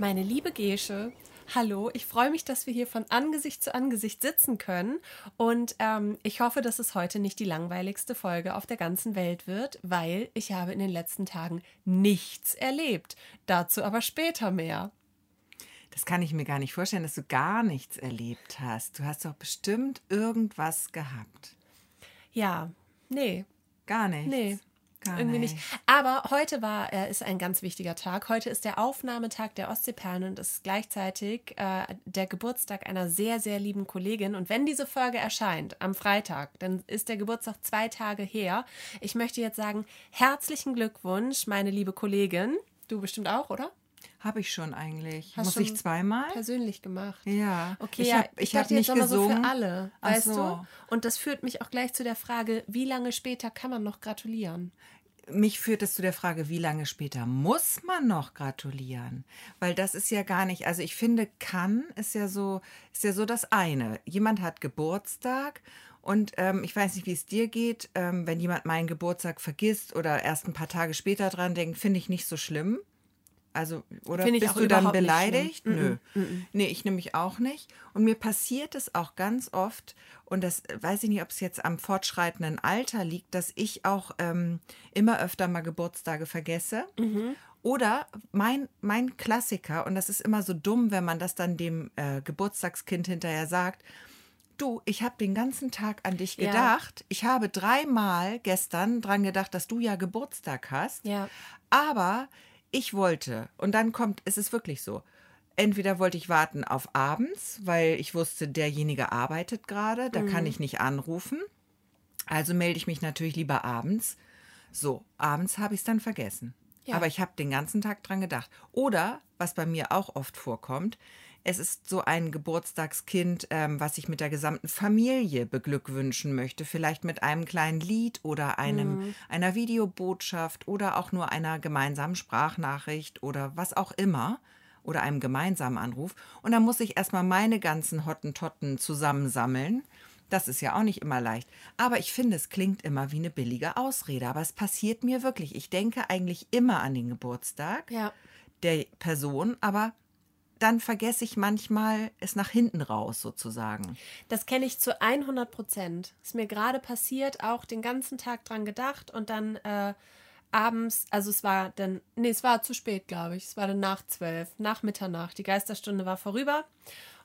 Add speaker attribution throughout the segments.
Speaker 1: Meine liebe Gesche, hallo. Ich freue mich, dass wir hier von Angesicht zu Angesicht sitzen können. Und ähm, ich hoffe, dass es heute nicht die langweiligste Folge auf der ganzen Welt wird, weil ich habe in den letzten Tagen nichts erlebt. Dazu aber später mehr.
Speaker 2: Das kann ich mir gar nicht vorstellen, dass du gar nichts erlebt hast. Du hast doch bestimmt irgendwas gehabt.
Speaker 1: Ja, nee.
Speaker 2: Gar nichts.
Speaker 1: Nee.
Speaker 2: Gar
Speaker 1: Irgendwie nicht. Aber heute war, äh, ist ein ganz wichtiger Tag. Heute ist der Aufnahmetag der Ostseeperlen und ist gleichzeitig äh, der Geburtstag einer sehr, sehr lieben Kollegin. Und wenn diese Folge erscheint am Freitag, dann ist der Geburtstag zwei Tage her. Ich möchte jetzt sagen, herzlichen Glückwunsch, meine liebe Kollegin. Du bestimmt auch, oder?
Speaker 2: Habe ich schon eigentlich.
Speaker 1: Hast
Speaker 2: Muss
Speaker 1: schon
Speaker 2: ich zweimal?
Speaker 1: Persönlich gemacht.
Speaker 2: Ja.
Speaker 1: Okay,
Speaker 2: ich
Speaker 1: ja,
Speaker 2: habe
Speaker 1: ich,
Speaker 2: ich hab nicht
Speaker 1: jetzt nochmal so
Speaker 2: gesungen.
Speaker 1: für alle, weißt
Speaker 2: so.
Speaker 1: du? Und das führt mich auch gleich zu der Frage, wie lange später kann man noch gratulieren?
Speaker 2: Mich führt es zu der Frage, wie lange später muss man noch gratulieren? Weil das ist ja gar nicht, also ich finde, kann ist ja so, ist ja so das eine. Jemand hat Geburtstag und ähm, ich weiß nicht, wie es dir geht, ähm, wenn jemand meinen Geburtstag vergisst oder erst ein paar Tage später dran denkt, finde ich nicht so schlimm. Also, oder
Speaker 1: Finde ich
Speaker 2: bist
Speaker 1: auch
Speaker 2: du dann
Speaker 1: überhaupt nicht
Speaker 2: beleidigt?
Speaker 1: schlimm.
Speaker 2: Nö. Nee, ich nämlich auch nicht. Und mir passiert es auch ganz oft, und das äh, weiß ich nicht, ob es jetzt am fortschreitenden Alter liegt, dass ich auch ähm, immer öfter mal Geburtstage vergesse. Oder mein, mein Klassiker, und das ist immer so dumm, wenn man das dann dem äh, Geburtstagskind hinterher sagt, Du, ich habe den ganzen Tag an dich
Speaker 1: Ja.
Speaker 2: gedacht. Ich habe dreimal gestern dran gedacht, dass du ja Geburtstag hast.
Speaker 1: Ja.
Speaker 2: Aber ich wollte, und dann kommt, es ist wirklich so. Entweder wollte ich warten auf abends, weil ich wusste, derjenige arbeitet gerade, da
Speaker 1: Mhm.
Speaker 2: kann ich nicht anrufen. Also melde ich mich natürlich lieber abends. So, abends habe ich es dann vergessen.
Speaker 1: Ja.
Speaker 2: Aber ich habe den ganzen Tag dran gedacht. Oder, was bei mir auch oft vorkommt, es ist so ein Geburtstagskind, ähm, was ich mit der gesamten Familie beglückwünschen möchte. Vielleicht mit einem kleinen Lied oder einem, einer Videobotschaft oder auch nur einer gemeinsamen Sprachnachricht oder was auch immer. Oder einem gemeinsamen Anruf. Und dann muss ich erstmal meine ganzen Hottentotten zusammensammeln. Das ist ja auch nicht immer leicht. Aber ich finde, es klingt immer wie eine billige Ausrede. Aber es passiert mir wirklich. Ich denke eigentlich immer an den Geburtstag
Speaker 1: Ja.
Speaker 2: der Person, aber dann vergesse ich manchmal es nach hinten raus sozusagen.
Speaker 1: Das kenne ich zu 100 Prozent. Ist mir gerade passiert, auch den ganzen Tag dran gedacht und dann äh, abends, also es war dann, nee, es war zu spät, glaube ich. Es war dann nach zwölf, nach Mitternacht. Die Geisterstunde war vorüber.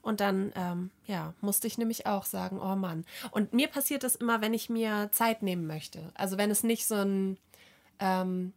Speaker 1: Und dann, ähm, ja, musste ich nämlich auch sagen, oh Mann. Und mir passiert das immer, wenn ich mir Zeit nehmen möchte. Also wenn es nicht so ein ähm,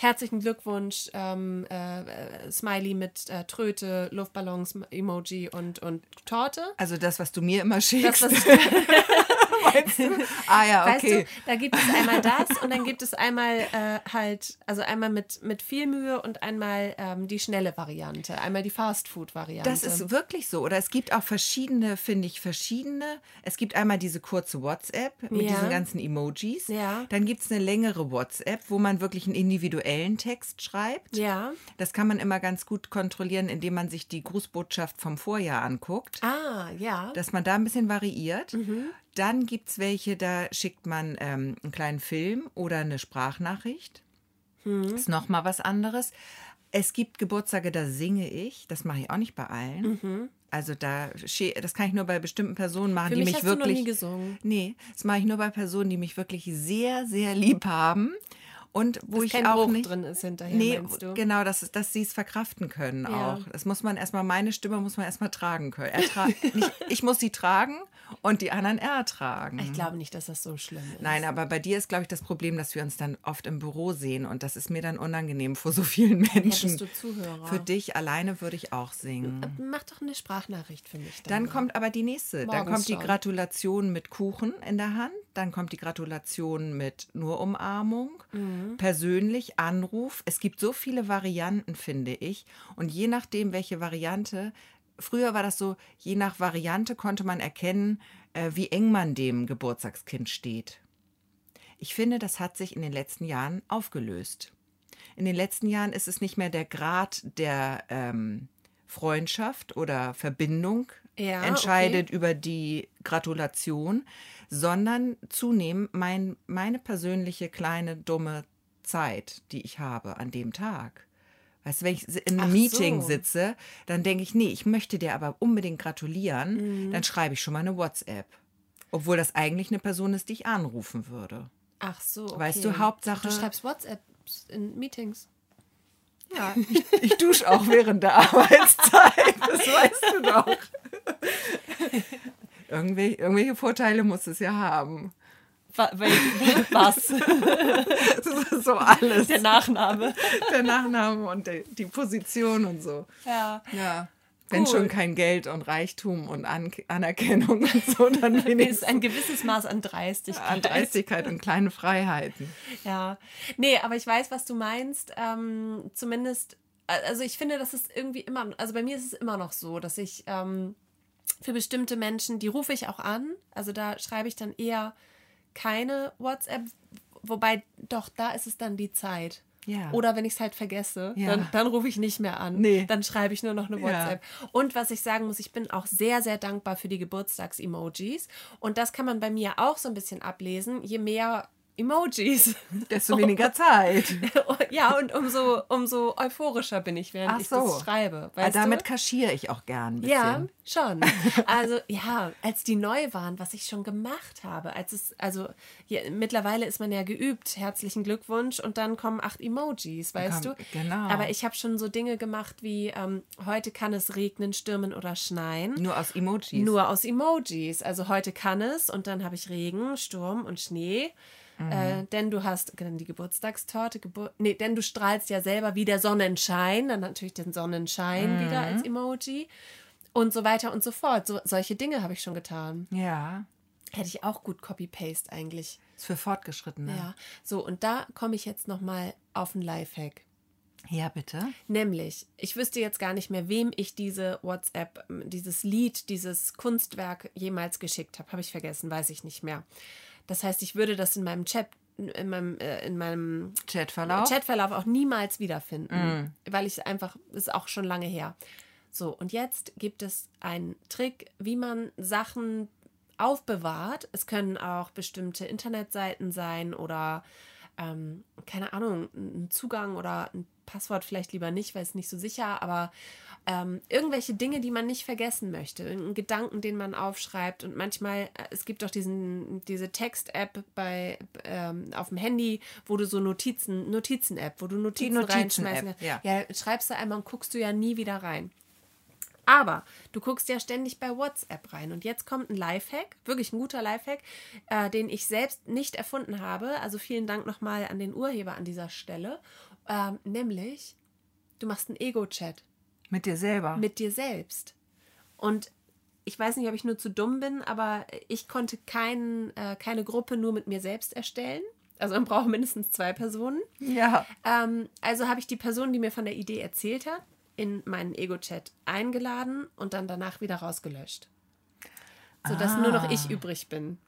Speaker 1: herzlichen Glückwunsch, ähm, äh, Smiley mit äh, Tröte, Luftballons, Emoji und, und Torte.
Speaker 2: Also das, was du mir immer schickst.
Speaker 1: Das, was,
Speaker 2: meinst du? Ah ja,
Speaker 1: Weißt
Speaker 2: okay.
Speaker 1: du, da gibt es einmal das und dann gibt es einmal äh, halt, also einmal mit, mit viel Mühe und einmal ähm, die schnelle Variante, einmal die Fast-Food-Variante.
Speaker 2: Das ist wirklich so. Oder es gibt auch verschiedene, finde ich, verschiedene. Es gibt einmal diese kurze WhatsApp mit
Speaker 1: Ja.
Speaker 2: diesen ganzen Emojis.
Speaker 1: Ja.
Speaker 2: Dann gibt es eine längere WhatsApp, wo man wirklich einen individuellen Text schreibt.
Speaker 1: Ja.
Speaker 2: Das kann man immer ganz gut kontrollieren, indem man sich die Grußbotschaft vom Vorjahr anguckt.
Speaker 1: Ah, ja.
Speaker 2: dass man da ein bisschen variiert.
Speaker 1: Mhm.
Speaker 2: Dann gibt es welche, da schickt man ähm, einen kleinen Film oder eine Sprachnachricht.
Speaker 1: Mhm.
Speaker 2: Ist nochmal was anderes. Es gibt Geburtstage, da singe ich. Das mache ich auch nicht bei allen. Also da, das kann ich nur bei bestimmten Personen machen,
Speaker 1: Mhm. Für
Speaker 2: die
Speaker 1: mich
Speaker 2: mich
Speaker 1: hast du noch
Speaker 2: wirklich.
Speaker 1: nie gesungen.
Speaker 2: Nee, das mache ich nur bei Personen, die mich wirklich sehr, sehr lieb haben. Und wo
Speaker 1: Dass
Speaker 2: ich
Speaker 1: kein
Speaker 2: auch
Speaker 1: Bruch
Speaker 2: nicht.
Speaker 1: drin ist hinterher,
Speaker 2: Nee, genau, dass, dass sie es verkraften können
Speaker 1: Ja.
Speaker 2: auch. Das muss man erstmal, meine Stimme muss man erstmal tragen können. Ertra nicht, ich muss sie tragen und die anderen ertragen.
Speaker 1: Ich glaube nicht, dass das so schlimm ist.
Speaker 2: Nein, aber bei dir ist, glaube ich, das Problem, dass wir uns dann oft im Büro sehen und das ist mir dann unangenehm vor so vielen Menschen.
Speaker 1: Hättest du Zuhörer.
Speaker 2: Für dich alleine würde ich auch singen.
Speaker 1: Mach doch eine Sprachnachricht für mich.
Speaker 2: Dann kommt aber die nächste. dann
Speaker 1: Morgens
Speaker 2: kommt die
Speaker 1: schon.
Speaker 2: Gratulation mit Kuchen in der Hand. Dann kommt die Gratulation mit nur Umarmung.
Speaker 1: Mhm.
Speaker 2: Persönlich, Anruf. Es gibt so viele Varianten, finde ich. Und je nachdem, welche Variante. Früher war das so, je nach Variante konnte man erkennen, äh, wie eng man dem Geburtstagskind steht. Ich finde, das hat sich in den letzten Jahren aufgelöst. In den letzten Jahren ist es nicht mehr der Grad der ähm, Freundschaft oder Verbindung
Speaker 1: Ja,
Speaker 2: entscheidet über die Gratulation, sondern zunehmend mein, meine persönliche kleine dumme Zeit, die ich habe an dem Tag. Weißt du, wenn ich in
Speaker 1: Ach
Speaker 2: einem Meeting
Speaker 1: so.
Speaker 2: sitze, dann denke ich, nee, ich möchte dir aber unbedingt gratulieren,
Speaker 1: Mhm.
Speaker 2: dann schreibe ich schon mal eine WhatsApp. Obwohl das eigentlich eine Person ist, die ich anrufen würde.
Speaker 1: Ach so. Okay.
Speaker 2: Weißt du, Hauptsache-
Speaker 1: Du schreibst WhatsApps in Meetings.
Speaker 2: Ja, ich, ich dusche auch während der Arbeitszeit, das weißt du doch. Irgendwel, irgendwelche Vorteile muss es ja haben.
Speaker 1: Was?
Speaker 2: So, so alles.
Speaker 1: Der Nachname.
Speaker 2: Der Nachname und die, die Position und so.
Speaker 1: Ja.
Speaker 2: Ja. Wenn
Speaker 1: Cool.
Speaker 2: schon kein Geld und Reichtum und An Anerkennung und so, dann
Speaker 1: Ist
Speaker 2: wenigstens
Speaker 1: ein gewisses Maß an Dreistigkeit.
Speaker 2: an Dreistigkeit und kleine Freiheiten.
Speaker 1: Ja. Nee, aber ich weiß, was du meinst. Ähm, zumindest, also ich finde, das ist irgendwie immer, also bei mir ist es immer noch so, dass ich ähm, für bestimmte Menschen, die rufe ich auch an. Also da schreibe ich dann eher keine WhatsApp, wobei doch, da ist es dann die Zeit.
Speaker 2: Ja.
Speaker 1: Oder wenn ich es halt vergesse,
Speaker 2: Ja.
Speaker 1: dann, dann rufe ich nicht mehr an.
Speaker 2: Nee.
Speaker 1: Dann schreibe ich nur noch eine
Speaker 2: Ja.
Speaker 1: WhatsApp. Und was ich sagen muss, ich bin auch sehr, sehr dankbar für die Geburtstags-Emojis. Und das kann man bei mir auch so ein bisschen ablesen. Je mehr Emojis,
Speaker 2: Desto weniger Zeit.
Speaker 1: ja, und umso, umso euphorischer bin ich, während
Speaker 2: Ach
Speaker 1: ich
Speaker 2: so.
Speaker 1: das schreibe.
Speaker 2: Ah,
Speaker 1: Weißt
Speaker 2: Damit
Speaker 1: du?
Speaker 2: kaschiere ich auch gern ein
Speaker 1: Ja, schon. Also ja, als die neu waren, was ich schon gemacht habe, als es, also ja, mittlerweile ist man ja geübt, herzlichen Glückwunsch und dann kommen acht Emojis, weißt
Speaker 2: Komm,
Speaker 1: du?
Speaker 2: genau.
Speaker 1: Aber ich habe schon so Dinge gemacht wie, ähm, heute kann es regnen, stürmen oder schneien.
Speaker 2: Nur aus Emojis.
Speaker 1: Nur aus Emojis. Also heute kann es und dann habe ich Regen, Sturm und Schnee.
Speaker 2: Mhm.
Speaker 1: Äh, denn du hast dann die Geburtstagstorte, Gebur nee, denn du strahlst ja selber wie der Sonnenschein, dann natürlich den Sonnenschein
Speaker 2: Mhm.
Speaker 1: wieder als Emoji und so weiter und so fort. So, solche Dinge habe ich schon getan.
Speaker 2: Ja.
Speaker 1: Hätte ich auch gut Copy-Paste eigentlich.
Speaker 2: Ist für Fortgeschrittene.
Speaker 1: Ja. So, und da komme ich jetzt nochmal auf einen Lifehack.
Speaker 2: Ja, bitte.
Speaker 1: Nämlich, ich wüsste jetzt gar nicht mehr, wem ich diese WhatsApp, dieses Lied, dieses Kunstwerk jemals geschickt habe. Habe ich vergessen, weiß ich nicht mehr. Das heißt, ich würde das in meinem Chat, in meinem, äh, in meinem
Speaker 2: Chatverlauf.
Speaker 1: Chatverlauf auch niemals wiederfinden, weil ich einfach, ist auch schon lange her. So, und jetzt gibt es einen Trick, wie man Sachen aufbewahrt. Es können auch bestimmte Internetseiten sein oder ähm, keine Ahnung, ein Zugang oder ein Passwort vielleicht lieber nicht, weil es nicht so sicher, aber ähm, irgendwelche Dinge, die man nicht vergessen möchte, irgendeinen Gedanken, den man aufschreibt und manchmal, äh, es gibt auch diesen, diese Text-App bei ähm, auf dem Handy, wo du so Notizen, Notizen-App, wo du Notizen,
Speaker 2: Notizen-App,
Speaker 1: reinschmeißen kannst.
Speaker 2: ja.
Speaker 1: ja, schreibst du einmal und guckst du ja nie wieder rein. Aber du guckst ja ständig bei WhatsApp rein. Und jetzt kommt ein Lifehack, wirklich ein guter Lifehack, äh, den ich selbst nicht erfunden habe. Also vielen Dank nochmal an den Urheber an dieser Stelle. Ähm, nämlich, du machst einen Ego-Chat
Speaker 2: Mit dir selber.
Speaker 1: mit dir selbst. Und ich weiß nicht, ob ich nur zu dumm bin, aber ich konnte kein, äh, keine Gruppe nur mit mir selbst erstellen. Also man braucht mindestens zwei Personen.
Speaker 2: ja.
Speaker 1: Ähm, also habe ich die Person, die mir von der Idee erzählt hat, in meinen Ego-Chat eingeladen und dann danach wieder rausgelöscht. Sodass nur noch ich übrig bin.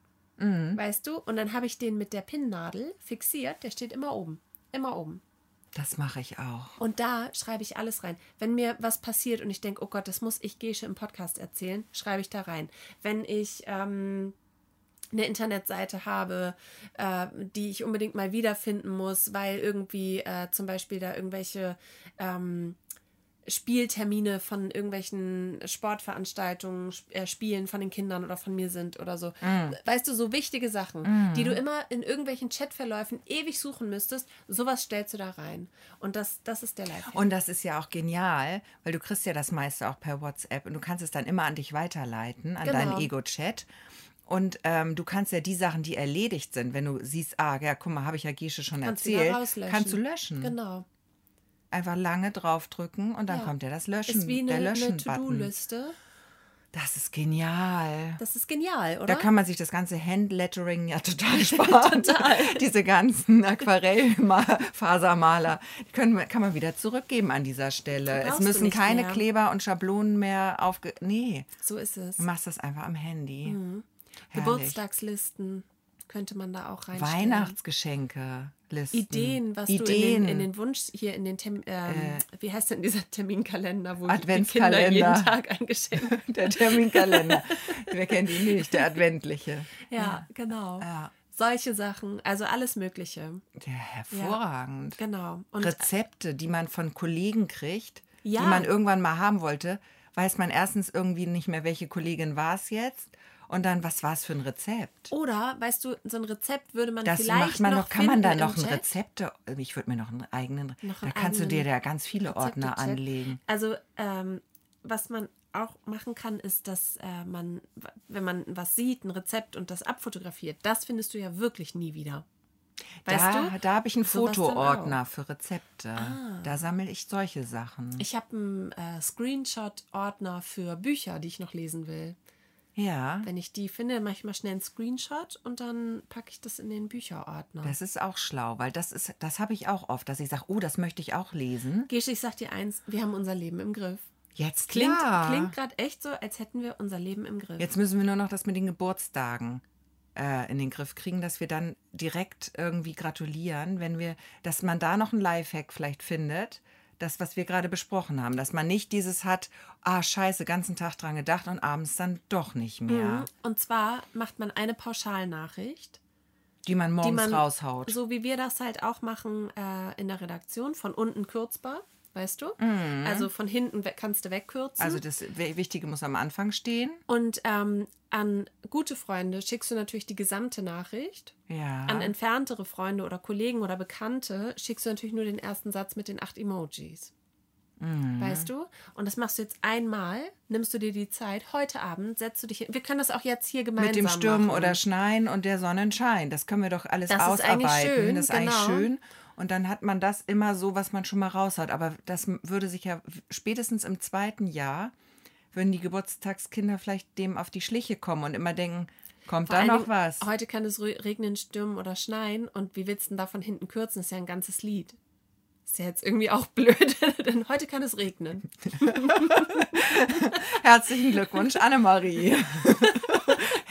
Speaker 1: Weißt du? Und dann habe ich den mit der Pinnnadel fixiert. Der steht immer oben. Immer oben.
Speaker 2: Das mache ich auch.
Speaker 1: Und da schreibe ich alles rein. Wenn mir was passiert und ich denke, oh Gott, das muss ich Gesche im Podcast erzählen, schreibe ich da rein. Wenn ich ähm, eine Internetseite habe, äh, die ich unbedingt mal wiederfinden muss, weil irgendwie äh, zum Beispiel da irgendwelche ähm, Spieltermine von irgendwelchen Sportveranstaltungen, Sp- äh, Spielen von den Kindern oder von mir sind oder so. Weißt du, so wichtige Sachen, die du immer in irgendwelchen Chatverläufen ewig suchen müsstest, sowas stellst du da rein. Und das, das ist der Lifehack.
Speaker 2: Und das ist ja auch genial, weil du kriegst ja das meiste auch per WhatsApp und du kannst es dann immer an dich weiterleiten, an
Speaker 1: Genau.
Speaker 2: deinen Ego-Chat. Und ähm, du kannst ja die Sachen, die erledigt sind, wenn du siehst, ah, ja, guck mal, habe ich ja Gesche schon
Speaker 1: Kannst
Speaker 2: erzählt,
Speaker 1: rauslöschen.
Speaker 2: kannst du löschen.
Speaker 1: Genau.
Speaker 2: Einfach lange draufdrücken und dann
Speaker 1: Ja.
Speaker 2: kommt ja das Löschen,
Speaker 1: Ist wie
Speaker 2: der
Speaker 1: eine, eine
Speaker 2: Löschen-Button.
Speaker 1: To-Do-Liste.
Speaker 2: Das ist genial.
Speaker 1: Das ist genial, oder?
Speaker 2: Da kann man sich das ganze Handlettering ja total sparen. total. Diese ganzen Aquarellfasermaler, können, kann man wieder zurückgeben an dieser Stelle. Es müssen keine
Speaker 1: mehr.
Speaker 2: Kleber und Schablonen mehr aufge... Nee,
Speaker 1: so ist es.
Speaker 2: du machst das einfach am Handy.
Speaker 1: Mhm. Geburtstagslisten könnte man da auch reinstellen.
Speaker 2: Weihnachtsgeschenke, Listen.
Speaker 1: Ideen, was
Speaker 2: Ideen.
Speaker 1: du in den, in den Wunsch hier in den Termin, ähm, wie heißt denn dieser Terminkalender, wo die Kinder
Speaker 2: Adventskalender.
Speaker 1: jeden Tag ein Geschenk.
Speaker 2: Der Terminkalender. Wer kennt ihn nicht? Der adventliche.
Speaker 1: Ja, genau.
Speaker 2: Ja.
Speaker 1: solche Sachen, also alles Mögliche.
Speaker 2: Ja, hervorragend.
Speaker 1: Genau. Und
Speaker 2: Rezepte, die man von Kollegen kriegt,
Speaker 1: Ja.
Speaker 2: die man irgendwann mal haben wollte, weiß man erstens irgendwie nicht mehr, welche Kollegin war es jetzt. Und dann, was war es für ein Rezept?
Speaker 1: oder, weißt du, so ein Rezept würde man
Speaker 2: Das
Speaker 1: vielleicht
Speaker 2: macht man
Speaker 1: noch
Speaker 2: noch, kann man da noch ein
Speaker 1: Chat.
Speaker 2: Rezepte, ich würde mir noch einen eigenen,
Speaker 1: Noch
Speaker 2: da
Speaker 1: einen
Speaker 2: kannst du dir da ganz viele Ordner anlegen.
Speaker 1: Also, ähm, was man auch machen kann, ist, dass äh, man, wenn man was sieht, ein Rezept und das abfotografiert, das findest du ja wirklich nie wieder. Weißt
Speaker 2: da
Speaker 1: du?
Speaker 2: da habe ich einen Fotoordner für Rezepte.
Speaker 1: Ah.
Speaker 2: Da sammle ich solche Sachen.
Speaker 1: Ich habe einen äh, Screenshot-Ordner für Bücher, die ich noch lesen will.
Speaker 2: Ja,
Speaker 1: Wenn ich die finde, mache ich mal schnell einen Screenshot und dann packe ich das in den Bücherordner.
Speaker 2: das ist auch schlau, weil das ist, das habe ich auch oft, dass ich sage, oh, das möchte ich auch lesen.
Speaker 1: Gesche, ich sag dir eins, wir haben unser Leben im Griff.
Speaker 2: Jetzt
Speaker 1: Klingt,
Speaker 2: ja.
Speaker 1: klingt gerade echt so, als hätten wir unser Leben im Griff.
Speaker 2: Jetzt müssen wir nur noch das mit den Geburtstagen äh, in den Griff kriegen, dass wir dann direkt irgendwie gratulieren, wenn wir, dass man da noch ein Lifehack vielleicht findet. Das, was wir gerade besprochen haben, dass man nicht dieses hat, ah, scheiße, ganzen Tag dran gedacht und abends dann doch nicht mehr,
Speaker 1: Mhm. Und zwar macht man eine Pauschalnachricht,
Speaker 2: die man morgens
Speaker 1: die man
Speaker 2: raushaut.
Speaker 1: so wie wir das halt auch machen äh, in der Redaktion, von unten kürzbar, weißt du? Also von hinten kannst du wegkürzen.
Speaker 2: Mhm. Also das Wichtige muss am Anfang stehen.
Speaker 1: und ähm, an gute Freunde schickst du natürlich die gesamte Nachricht.
Speaker 2: Ja.
Speaker 1: An entferntere Freunde oder Kollegen oder Bekannte schickst du natürlich nur den ersten Satz mit den acht Emojis.
Speaker 2: Mhm.
Speaker 1: Weißt du? Und das machst du jetzt einmal, nimmst du dir die Zeit, heute Abend setzt du dich hin. Wir können das auch jetzt hier gemeinsam
Speaker 2: mit dem Stürmen
Speaker 1: machen.
Speaker 2: oder Schneien und der Sonnenschein. Das können wir doch alles
Speaker 1: Das ist
Speaker 2: ausarbeiten.
Speaker 1: eigentlich schön,
Speaker 2: das ist eigentlich
Speaker 1: genau.
Speaker 2: schön. Und dann hat man das immer so, was man schon mal raushaut. Aber das würde sich ja spätestens im zweiten Jahr, würden die Geburtstagskinder vielleicht dem auf die Schliche kommen und immer denken, kommt da noch was?
Speaker 1: Heute kann es re- regnen, stürmen oder schneien. Und wie willst du denn da von hinten kürzen? Das ist ja ein ganzes Lied. Ist ja jetzt irgendwie auch blöd, denn heute kann es regnen.
Speaker 2: Herzlichen Glückwunsch, Annemarie.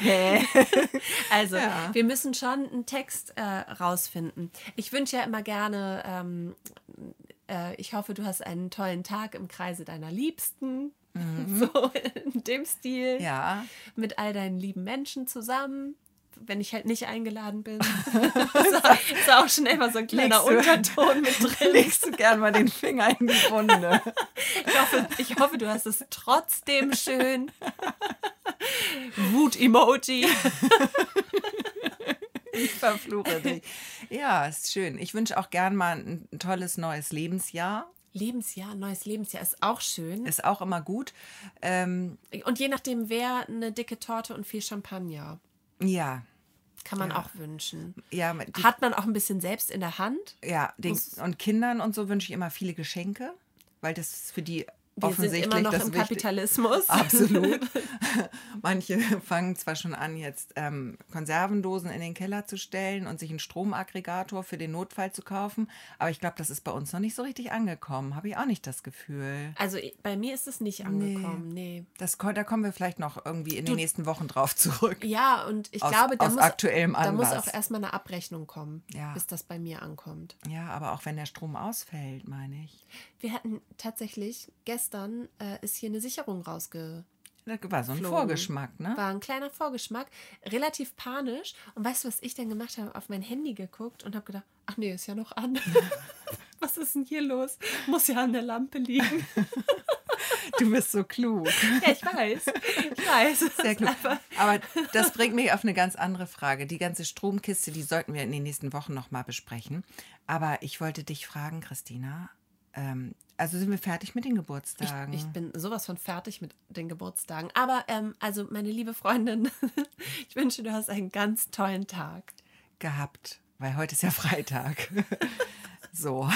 Speaker 1: Also,
Speaker 2: Ja.
Speaker 1: wir müssen schon einen Text äh, rausfinden. Ich wünsche ja immer gerne, ähm, äh, ich hoffe, du hast einen tollen Tag im Kreise deiner Liebsten. So in dem Stil.
Speaker 2: Mhm. Ja.
Speaker 1: Mit all deinen lieben Menschen zusammen. Wenn ich halt nicht eingeladen bin. ist, ist auch schon immer so ein kleiner
Speaker 2: du-
Speaker 1: Unterton mit drin.
Speaker 2: Legst du gern mal den Finger in die Wunde.
Speaker 1: Ich hoffe, ich hoffe, du hast es trotzdem schön. Wut-Emoji.
Speaker 2: Ich verfluche dich. Ja, ist schön. Ich wünsche auch gern mal ein tolles neues Lebensjahr.
Speaker 1: Lebensjahr, neues Lebensjahr ist auch schön.
Speaker 2: Ist auch immer gut. Ähm,
Speaker 1: Und je nachdem, wer eine dicke Torte und viel Champagner.
Speaker 2: ja,
Speaker 1: Kann man
Speaker 2: Ja.
Speaker 1: auch wünschen.
Speaker 2: ja, die,
Speaker 1: Hat man auch ein bisschen selbst in der Hand.
Speaker 2: ja den, und Kindern und so wünsche ich immer viele Geschenke, weil das ist für die
Speaker 1: Wir sind
Speaker 2: offensichtlich
Speaker 1: immer noch
Speaker 2: das
Speaker 1: im
Speaker 2: Wichtig-
Speaker 1: Kapitalismus.
Speaker 2: Absolut. Manche fangen zwar schon an, jetzt ähm, Konservendosen in den Keller zu stellen und sich einen Stromaggregator für den Notfall zu kaufen, aber ich glaube, das ist bei uns noch nicht so richtig angekommen. Habe ich auch nicht das Gefühl.
Speaker 1: Also bei mir ist es nicht angekommen, nee.
Speaker 2: Das, ko- da kommen wir vielleicht noch irgendwie in den nächsten Wochen drauf zurück.
Speaker 1: Ja, und ich
Speaker 2: Aus-
Speaker 1: glaube, da
Speaker 2: aus
Speaker 1: muss,
Speaker 2: aktuellem
Speaker 1: da muss auch erstmal eine Abrechnung kommen,
Speaker 2: Ja.
Speaker 1: bis das bei mir ankommt.
Speaker 2: Ja, aber auch wenn der Strom ausfällt, meine ich.
Speaker 1: Wir hatten tatsächlich, gestern äh, ist hier eine Sicherung rausge...
Speaker 2: Das war so ein
Speaker 1: Flogen.
Speaker 2: Vorgeschmack, ne?
Speaker 1: War ein kleiner Vorgeschmack, relativ panisch. Und weißt du, was ich dann gemacht habe? Auf mein Handy geguckt und habe gedacht, ach nee, ist ja noch an. was ist denn hier los? Muss ja an der Lampe liegen.
Speaker 2: Du bist so klug.
Speaker 1: ja, ich weiß. Ich weiß.
Speaker 2: Sehr klug. Aber das bringt mich auf eine ganz andere Frage. Die ganze Stromkiste, die sollten wir in den nächsten Wochen nochmal besprechen. Aber ich wollte dich fragen, Christina. Ähm, also sind wir fertig mit den Geburtstagen?
Speaker 1: Ich, ich bin sowas von fertig mit den Geburtstagen. Aber, ähm, also, meine liebe Freundin, ich wünsche, du hast einen ganz tollen Tag.
Speaker 2: gehabt, weil heute ist ja Freitag. So,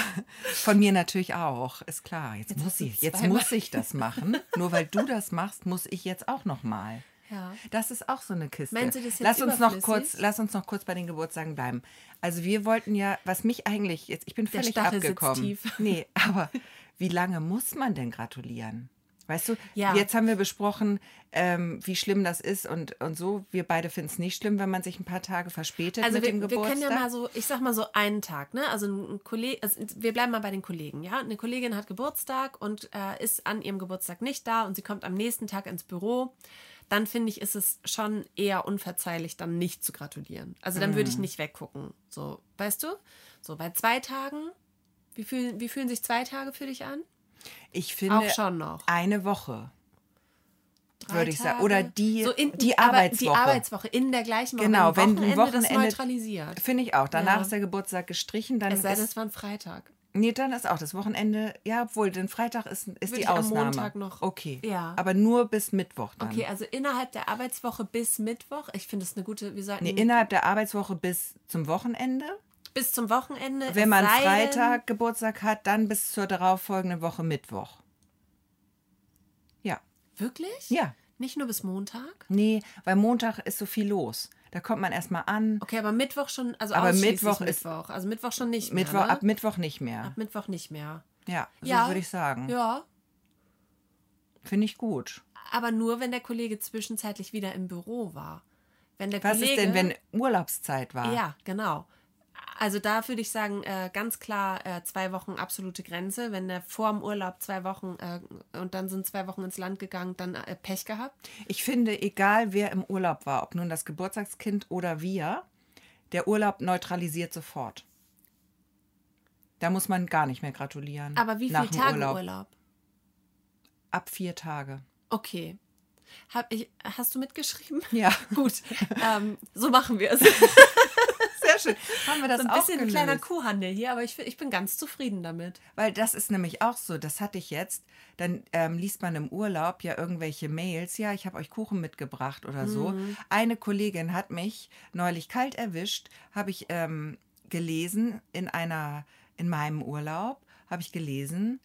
Speaker 2: von mir natürlich auch, ist klar. Jetzt, muss
Speaker 1: hast du
Speaker 2: ich, jetzt muss ich das machen. Nur weil du das machst, muss ich jetzt auch noch mal.
Speaker 1: Ja.
Speaker 2: Das ist auch so eine Kiste.
Speaker 1: Meinst du das jetzt
Speaker 2: lass uns noch kurz, lass uns noch kurz bei den Geburtstagen bleiben. Also wir wollten ja, was mich eigentlich jetzt, ich bin völlig abgekommen.
Speaker 1: tief.
Speaker 2: Nee, aber wie lange muss man denn gratulieren? Weißt du,
Speaker 1: Ja.
Speaker 2: jetzt haben wir besprochen, ähm, wie schlimm das ist und, und so. Wir beide finden es nicht schlimm, wenn man sich ein paar Tage verspätet
Speaker 1: Also
Speaker 2: mit
Speaker 1: wir,
Speaker 2: dem
Speaker 1: wir
Speaker 2: Geburtstag.
Speaker 1: können ja mal so, ich sag mal so einen Tag, ne? Also ein Kollege, also wir bleiben mal bei den Kollegen, ja? Eine Kollegin hat Geburtstag und äh, ist an ihrem Geburtstag nicht da und sie kommt am nächsten Tag ins Büro. Dann finde ich, ist es schon eher unverzeihlich, dann nicht zu gratulieren. Also dann würde ich nicht weggucken. So, weißt du? So bei zwei Tagen, wie fühlen, wie fühlen sich zwei Tage für dich an?
Speaker 2: Ich finde
Speaker 1: Auch schon noch.
Speaker 2: eine Woche.
Speaker 1: Drei
Speaker 2: würde ich sagen. Oder die-
Speaker 1: in,
Speaker 2: die Arbeitswoche.
Speaker 1: Die Arbeitswoche in der gleichen Woche.
Speaker 2: Genau, wenn ein
Speaker 1: Wochenende das
Speaker 2: Wochenende-
Speaker 1: neutralisiert.
Speaker 2: Finde ich auch. Danach
Speaker 1: Ja.
Speaker 2: ist der Geburtstag gestrichen. Dann
Speaker 1: Es sei denn, es war ein Freitag.
Speaker 2: Nee, dann ist auch das Wochenende. Ja, obwohl, den Freitag ist, ist
Speaker 1: Würde
Speaker 2: die
Speaker 1: ich am
Speaker 2: Ausnahme.
Speaker 1: Montag noch-
Speaker 2: Okay.
Speaker 1: Ja.
Speaker 2: Aber nur bis Mittwoch dann.
Speaker 1: Okay, also innerhalb der Arbeitswoche bis Mittwoch. Ich finde es eine gute, wir sollten
Speaker 2: Nee, innerhalb der Arbeitswoche bis zum Wochenende.
Speaker 1: bis zum Wochenende.
Speaker 2: Wenn man
Speaker 1: denn-
Speaker 2: Freitag Geburtstag hat, dann bis zur darauffolgenden Woche Mittwoch. Ja.
Speaker 1: Wirklich?
Speaker 2: Ja.
Speaker 1: Nicht nur bis Montag?
Speaker 2: Nee, weil Montag ist so viel los. Da kommt man erstmal an.
Speaker 1: Okay, aber Mittwoch schon, also
Speaker 2: Aber Mittwoch ist-
Speaker 1: Mittwoch. Also Mittwoch schon nicht
Speaker 2: Mittwoch,
Speaker 1: mehr. Ne?
Speaker 2: ab Mittwoch nicht mehr.
Speaker 1: Ab Mittwoch nicht mehr.
Speaker 2: Ja, so
Speaker 1: Ja.
Speaker 2: würde ich sagen.
Speaker 1: Ja,
Speaker 2: Finde ich gut.
Speaker 1: aber nur, wenn der Kollege zwischenzeitlich wieder im Büro war. Wenn der
Speaker 2: Was
Speaker 1: Kollege,
Speaker 2: ist denn, wenn Urlaubszeit war?
Speaker 1: Ja, genau. Also da würde ich sagen, äh, ganz klar äh, zwei Wochen absolute Grenze. Wenn der vor dem Urlaub zwei Wochen äh, und dann sind zwei Wochen ins Land gegangen, dann äh, Pech gehabt.
Speaker 2: Ich finde, egal wer im Urlaub war, ob nun das Geburtstagskind oder wir, der Urlaub neutralisiert sofort. Da muss man gar nicht mehr gratulieren.
Speaker 1: Aber wie viele Tage
Speaker 2: Urlaub.
Speaker 1: Urlaub?
Speaker 2: Ab vier Tage.
Speaker 1: Okay. Hab ich, hast du mitgeschrieben?
Speaker 2: Ja.
Speaker 1: Gut, ähm, so machen wir es.
Speaker 2: Sehr schön. Haben wir das
Speaker 1: so ein bisschen ein kleiner Kuhhandel hier, aber ich, ich bin ganz zufrieden damit.
Speaker 2: Weil das ist nämlich auch so, das hatte ich jetzt. Dann ähm, liest man im Urlaub ja irgendwelche Mails, ja, ich habe euch Kuchen mitgebracht oder so.
Speaker 1: Mhm.
Speaker 2: Eine Kollegin hat mich neulich kalt erwischt, habe ich ähm, gelesen in einer, in meinem Urlaub, habe ich gelesen,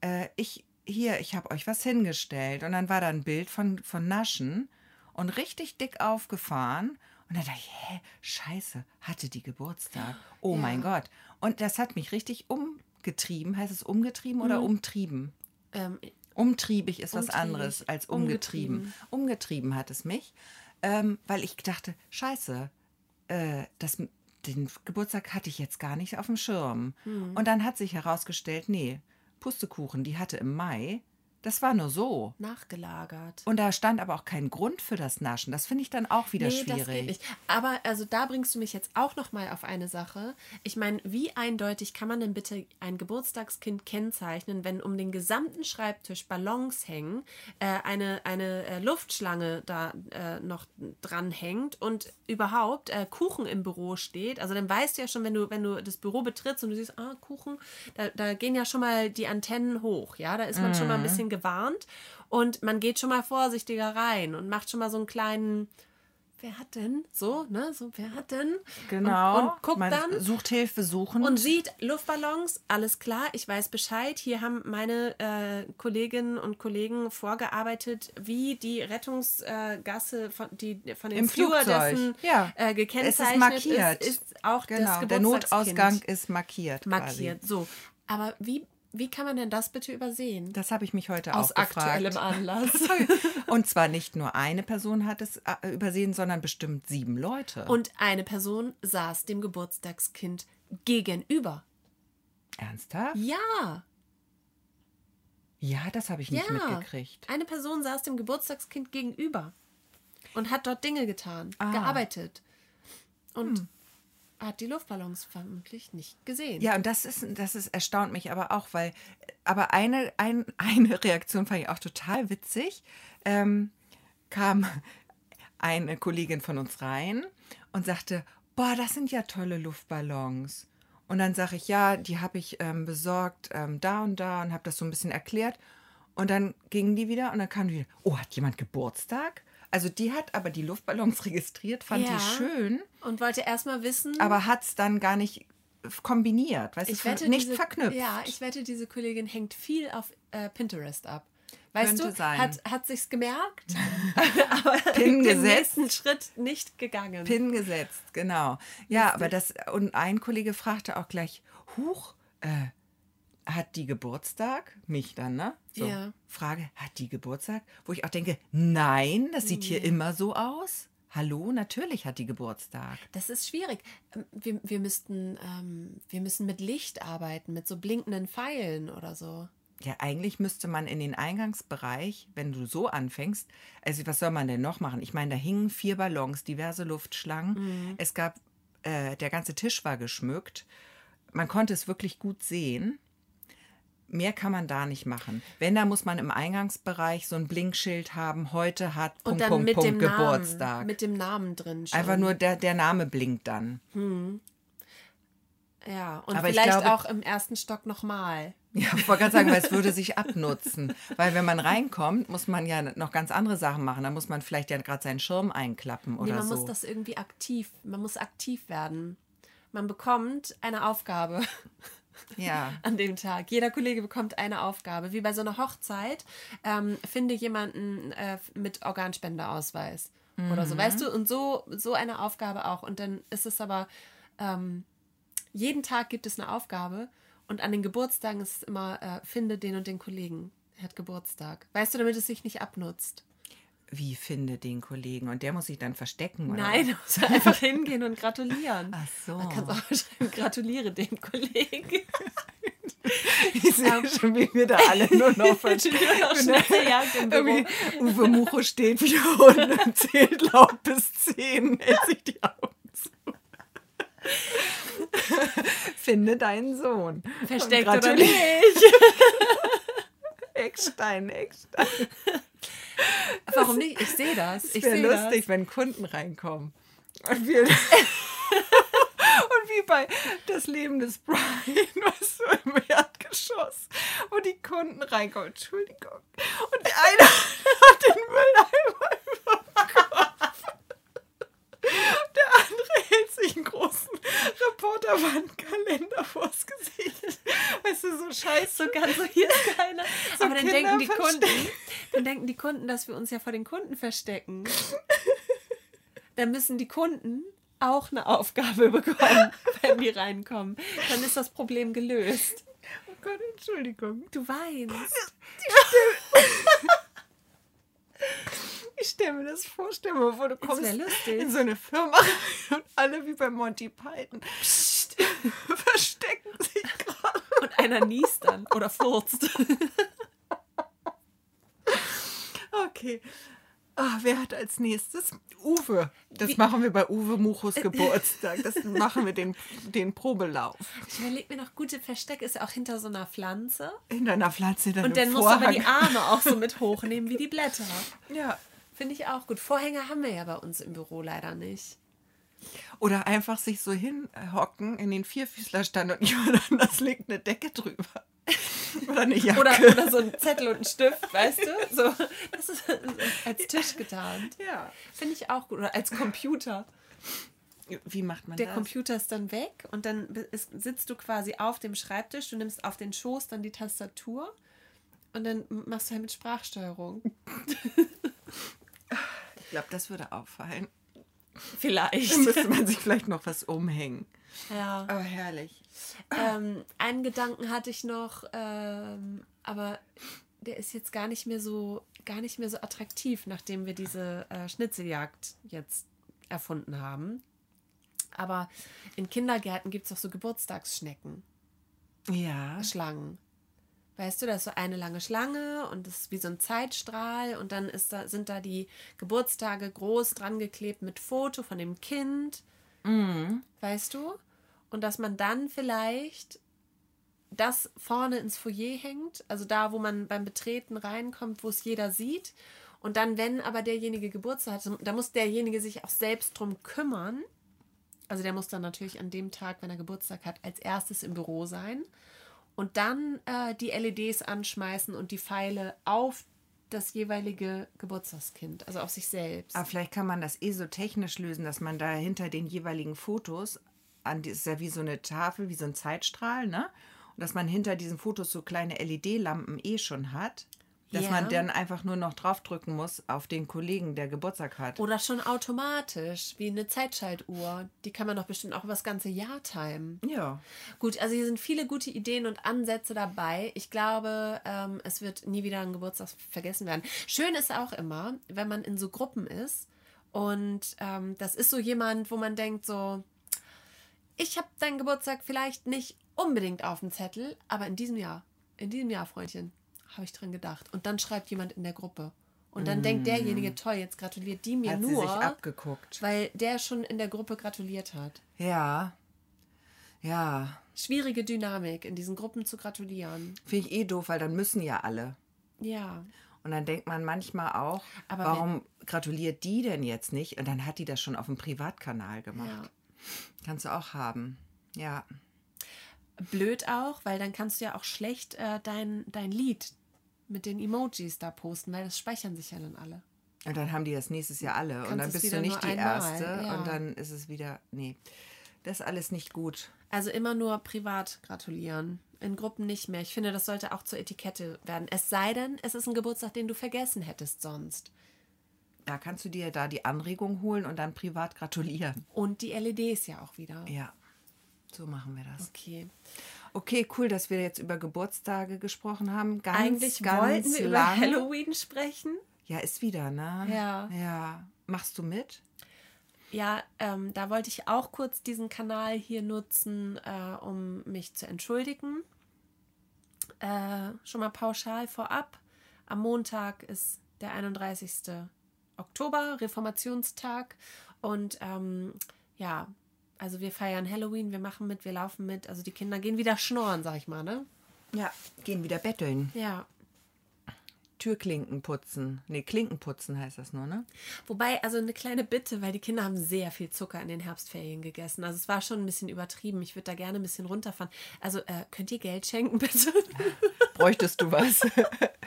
Speaker 2: äh, ich, hier, ich habe euch was hingestellt. Und dann war da ein Bild von, von Naschen und richtig dick aufgefahren. Und dann dachte ich, hä, scheiße, hatte die Geburtstag. Oh mein Gott. Und das hat mich richtig umgetrieben. Heißt es umgetrieben oder umtrieben?
Speaker 1: Ähm,
Speaker 2: Umtriebig ist was
Speaker 1: Umtriebig.
Speaker 2: anderes als umgetrieben. Umgetrieben, hat es mich, ähm, weil ich dachte, scheiße, äh, das, den Geburtstag hatte ich jetzt gar nicht auf dem Schirm. Und dann hat sich herausgestellt, nee, Pustekuchen, die hatte im Mai, das war nur so.
Speaker 1: nachgelagert.
Speaker 2: Und da stand aber auch kein Grund für das Naschen. Das finde ich dann auch wieder
Speaker 1: Nee,
Speaker 2: schwierig.
Speaker 1: das geht nicht. Aber also da bringst du mich jetzt auch noch mal auf eine Sache. Ich meine, wie eindeutig kann man denn bitte ein Geburtstagskind kennzeichnen, wenn um den gesamten Schreibtisch Ballons hängen, äh, eine, eine äh, Luftschlange da äh, noch dran hängt und überhaupt äh, Kuchen im Büro steht. Also dann weißt du ja schon, wenn du, wenn du das Büro betrittst und du siehst, ah, Kuchen, da, da gehen ja schon mal die Antennen hoch, ja, da ist man schon mal ein bisschen gewarnt und man geht schon mal vorsichtiger rein und macht schon mal so einen kleinen wer hat denn? So, ne? So, wer hat denn?
Speaker 2: Genau.
Speaker 1: Und, und guckt
Speaker 2: Man
Speaker 1: dann
Speaker 2: sucht Hilfe suchen.
Speaker 1: und sieht Luftballons, alles klar, ich weiß Bescheid. Hier haben meine äh, Kolleginnen und Kollegen vorgearbeitet, wie die Rettungsgasse von, die von den
Speaker 2: Im.
Speaker 1: Stewardessen
Speaker 2: Ja.
Speaker 1: äh, gekennzeichnet
Speaker 2: ist markiert.
Speaker 1: ist, ist auch
Speaker 2: genau.
Speaker 1: das
Speaker 2: Der Notausgang ist markiert.
Speaker 1: markiert.
Speaker 2: Quasi.
Speaker 1: So, aber wie, wie kann man denn das bitte übersehen?
Speaker 2: Das habe ich mich heute
Speaker 1: Aus
Speaker 2: auch gefragt.
Speaker 1: aktuellem Anlass.
Speaker 2: Und zwar nicht nur eine Person hat es äh, übersehen, sondern bestimmt sieben Leute.
Speaker 1: Und eine Person saß dem Geburtstagskind gegenüber.
Speaker 2: Ernsthaft?
Speaker 1: Ja,
Speaker 2: Ja, das habe ich nicht
Speaker 1: ja.
Speaker 2: mitgekriegt.
Speaker 1: Eine Person saß dem Geburtstagskind gegenüber und hat dort Dinge getan,
Speaker 2: Ah.
Speaker 1: gearbeitet und hat die Luftballons vermutlich nicht gesehen.
Speaker 2: Ja, und das ist, das ist erstaunt mich aber auch, weil, aber eine, ein, eine Reaktion fand ich auch total witzig. Ähm, kam eine Kollegin von uns rein und sagte, boah, das sind ja tolle Luftballons. Und dann sage ich, ja, die habe ich ähm, besorgt ähm, da und da und habe das so ein bisschen erklärt. Und dann gingen die wieder und dann kam wieder, oh, hat jemand Geburtstag? Also die hat aber die Luftballons registriert, fand
Speaker 1: Ja.
Speaker 2: die schön,
Speaker 1: Und wollte erstmal wissen,
Speaker 2: aber hat es dann gar nicht kombiniert, weißt
Speaker 1: ich
Speaker 2: du,
Speaker 1: wette,
Speaker 2: nicht
Speaker 1: diese,
Speaker 2: verknüpft.
Speaker 1: Ja, ich wette, diese Kollegin hängt viel auf äh, Pinterest ab. Weißt
Speaker 2: Könnte
Speaker 1: du,
Speaker 2: sein.
Speaker 1: hat, hat sich's gemerkt, aber
Speaker 2: Pin
Speaker 1: den
Speaker 2: gesetzt.
Speaker 1: nächsten Schritt nicht gegangen.
Speaker 2: Pin gesetzt, genau. Ja, aber das, und ein Kollege fragte auch gleich, Huch, äh, hat die Geburtstag? Mich dann, ne? So,
Speaker 1: Ja.
Speaker 2: Frage, hat die Geburtstag? Wo ich auch denke, nein, das sieht hier immer so aus. Hallo, natürlich hat die Geburtstag.
Speaker 1: Das ist schwierig. Ähm, Wir, wir, müssten, ähm, wir müssen mit Licht arbeiten, mit so blinkenden Pfeilen oder so.
Speaker 2: Ja, eigentlich müsste man in den Eingangsbereich, wenn du so anfängst, also was soll man denn noch machen? Ich meine, da hingen vier Ballons, diverse Luftschlangen. Es gab, äh, der ganze Tisch war geschmückt. Man konnte es wirklich gut sehen. Mehr kann man da nicht machen. Wenn, da muss man im Eingangsbereich so ein Blinkschild haben. Heute hat
Speaker 1: Und
Speaker 2: Punkt,
Speaker 1: dann
Speaker 2: Punkt,
Speaker 1: mit
Speaker 2: Punkt
Speaker 1: dem
Speaker 2: Geburtstag.
Speaker 1: Namen, mit dem Namen drin schon.
Speaker 2: Einfach nur der, der Name blinkt dann.
Speaker 1: Ja, und
Speaker 2: Aber ich
Speaker 1: vielleicht
Speaker 2: glaube-
Speaker 1: auch im ersten Stock nochmal.
Speaker 2: Ja, ich wollte gerade sagen, weil es würde sich abnutzen. Weil wenn man reinkommt, muss man ja noch ganz andere Sachen machen. Da muss man vielleicht ja gerade seinen Schirm einklappen
Speaker 1: Nee,
Speaker 2: oder
Speaker 1: man
Speaker 2: so.
Speaker 1: muss das irgendwie aktiv, man muss aktiv werden. Man bekommt eine Aufgabe
Speaker 2: ja.
Speaker 1: an dem Tag. Jeder Kollege bekommt eine Aufgabe. Wie bei so einer Hochzeit, ähm, finde jemanden äh, mit Organspendeausweis oder
Speaker 2: Mhm.
Speaker 1: so, weißt du? Und so, so eine Aufgabe auch. Und dann ist es aber, ähm, jeden Tag gibt es eine Aufgabe und an den Geburtstagen ist es immer, äh, finde den und den Kollegen. Er hat Geburtstag. Weißt du, damit es sich nicht abnutzt.
Speaker 2: Wie finde den Kollegen? Und der muss sich dann verstecken, oder?
Speaker 1: Nein, du musst einfach hingehen und gratulieren.
Speaker 2: Ach so.
Speaker 1: Man kann auch schreiben, gratuliere dem Kollegen.
Speaker 2: Ich sehe schon, wie wir da alle nur noch verstehen. Uwe Mucho steht wie Hunde und zählt laut bis zehn, hält sich die Augen zu. Finde deinen Sohn.
Speaker 1: Versteckt
Speaker 2: Und
Speaker 1: oder nicht?
Speaker 2: Eckstein, Eckstein.
Speaker 1: Warum nicht? Ich sehe das.
Speaker 2: Es
Speaker 1: Ich
Speaker 2: wäre lustig,
Speaker 1: das.
Speaker 2: wenn Kunden reinkommen. Und wir. Und wie bei Das Leben des Brian, weißt du, im Erdgeschoss, wo die Kunden reinkommen. Entschuldigung. Und der eine hat den Mülleimer über dem Kopf. Der andere hält sich einen großen Reporterwandkalender vors Gesicht. Weißt du, so scheiße.
Speaker 1: So ganz so, hier ist keiner. Aber dann denken die Kunden, dann denken die Kunden, dass wir uns ja vor den Kunden verstecken. Dann müssen die Kunden auch eine Aufgabe bekommen, wenn die reinkommen. Dann ist das Problem gelöst.
Speaker 2: Oh Gott, Entschuldigung.
Speaker 1: Du weinst.
Speaker 2: Ich stelle mir das vor, stell mir vor, du kommst in so eine Firma und alle wie bei Monty Python Psst, verstecken sich gerade.
Speaker 1: Und einer niest dann oder furzt.
Speaker 2: Okay. Ah, wer hat als nächstes? Uwe. Das machen wir bei Uwe Muchos Geburtstag. Das machen wir den, den Probelauf.
Speaker 1: Ich überlege mir noch, gute Versteck ist ja auch hinter so einer Pflanze.
Speaker 2: In deiner Pflanze dann
Speaker 1: Und dann du aber die. Arme auch so mit hochnehmen wie die Blätter.
Speaker 2: Ja.
Speaker 1: Finde ich auch gut. Vorhänge haben wir ja bei uns im Büro leider nicht.
Speaker 2: Oder einfach sich so hinhocken in den Vierfüßlerstand und jemand anders legt eine Decke drüber. Oder eine Jacke.
Speaker 1: Oder, oder so ein Zettel und ein Stift, weißt du? So, das ist als Tisch getarnt.
Speaker 2: ja.
Speaker 1: Finde ich auch gut. Oder als Computer.
Speaker 2: Wie macht man
Speaker 1: Der
Speaker 2: das?
Speaker 1: Computer ist dann weg und dann ist, sitzt du quasi auf dem Schreibtisch, du nimmst auf den Schoß dann die Tastatur und dann machst du halt mit Sprachsteuerung.
Speaker 2: Ich glaube, das würde auffallen.
Speaker 1: Vielleicht.
Speaker 2: Da müsste man sich vielleicht noch was umhängen.
Speaker 1: Ja.
Speaker 2: Aber herrlich.
Speaker 1: Ähm, einen Gedanken hatte ich noch, ähm, aber der ist jetzt gar nicht mehr so, gar nicht mehr so attraktiv, nachdem wir diese äh, Schnitzeljagd jetzt erfunden haben. Aber in Kindergärten gibt es auch so Geburtstagsschnecken,
Speaker 2: Ja.
Speaker 1: Schlangen. Weißt du, da ist so eine lange Schlange und das ist wie so ein Zeitstrahl und dann ist da, sind da die Geburtstage groß dran geklebt mit Foto von dem Kind. Weißt du? Und dass man dann vielleicht das vorne ins Foyer hängt, also da, wo man beim Betreten reinkommt, wo es jeder sieht. Und dann, wenn aber derjenige Geburtstag hat, da muss derjenige sich auch selbst drum kümmern. Also der muss dann natürlich an dem Tag, wenn er Geburtstag hat, als erstes im Büro sein. Und dann äh, die LEDs anschmeißen und die Pfeile auf das jeweilige Geburtstagskind, also auf sich selbst.
Speaker 2: Aber vielleicht kann man das eh so technisch lösen, dass man da hinter den jeweiligen Fotos, an die ist ja wie so eine Tafel, wie so ein Zeitstrahl, ne? Und dass man hinter diesen Fotos so kleine LED-Lampen eh schon hat. Dass
Speaker 1: Ja.
Speaker 2: man dann einfach nur noch draufdrücken muss auf den Kollegen, der Geburtstag hat.
Speaker 1: Oder schon automatisch, wie eine Zeitschaltuhr. Die kann man doch bestimmt auch über das ganze Jahr timen.
Speaker 2: Ja.
Speaker 1: Gut, also hier sind viele gute Ideen und Ansätze dabei. Ich glaube, ähm, es wird nie wieder ein Geburtstag vergessen werden. Schön ist auch immer, wenn man in so Gruppen ist und ähm, das ist so jemand, wo man denkt so, ich habe deinen Geburtstag vielleicht nicht unbedingt auf dem Zettel, aber in diesem Jahr, in diesem Jahr, Freundchen, habe ich dran gedacht. Und dann schreibt jemand in der Gruppe. Und dann denkt derjenige, toll, jetzt gratuliert die mir
Speaker 2: Hat
Speaker 1: nur,
Speaker 2: sich abgeguckt.
Speaker 1: weil der schon in der Gruppe gratuliert hat.
Speaker 2: Ja. Ja.
Speaker 1: Schwierige Dynamik, in diesen Gruppen zu gratulieren.
Speaker 2: Finde ich eh doof, weil dann müssen ja alle.
Speaker 1: Ja.
Speaker 2: Und dann denkt man manchmal auch,
Speaker 1: Aber
Speaker 2: warum gratuliert die denn jetzt nicht? Und dann hat die das schon auf dem Privatkanal gemacht.
Speaker 1: ja.
Speaker 2: Kannst du auch haben. Ja.
Speaker 1: Blöd auch, weil dann kannst du ja auch schlecht äh, dein, dein Lied mit den Emojis da posten, weil das speichern sich ja dann alle.
Speaker 2: Und dann haben die das nächstes Jahr alle.
Speaker 1: Kannst
Speaker 2: und dann bist du nicht die
Speaker 1: einmal,
Speaker 2: Erste.
Speaker 1: ja.
Speaker 2: Und dann ist es wieder. Nee. Das ist alles nicht gut.
Speaker 1: Also immer nur privat gratulieren. In Gruppen nicht mehr. Ich finde, das sollte auch zur Etikette werden. Es sei denn, es ist ein Geburtstag, den du vergessen hättest sonst.
Speaker 2: Da kannst du dir da die Anregung holen und dann privat gratulieren.
Speaker 1: Und die LEDs ja auch wieder.
Speaker 2: Ja. So machen wir das.
Speaker 1: Okay.
Speaker 2: Okay, cool, dass wir jetzt über Geburtstage gesprochen haben. Ganz,
Speaker 1: Eigentlich
Speaker 2: ganz
Speaker 1: wollten wir über
Speaker 2: lang.
Speaker 1: Halloween sprechen.
Speaker 2: Ja, ist wieder, ne?
Speaker 1: Ja.
Speaker 2: Ja. Machst du mit?
Speaker 1: Ja, ähm, da wollte ich auch kurz diesen Kanal hier nutzen, äh, um mich zu entschuldigen. Äh, schon mal pauschal vorab. Am Montag ist der 31. Oktober, Reformationstag. Und ähm, ja, also wir feiern Halloween, wir machen mit, wir laufen mit. Also die Kinder gehen wieder schnorren, sag ich mal, ne?
Speaker 2: Ja. Gehen wieder betteln.
Speaker 1: Ja.
Speaker 2: Türklinken putzen. Nee, Klinken putzen heißt das nur, ne?
Speaker 1: Wobei, also eine kleine Bitte, weil die Kinder haben sehr viel Zucker in den Herbstferien gegessen. Also es war schon ein bisschen übertrieben. Ich würde da gerne ein bisschen runterfahren. Also äh, könnt ihr Geld schenken, bitte?
Speaker 2: Bräuchtest du was? du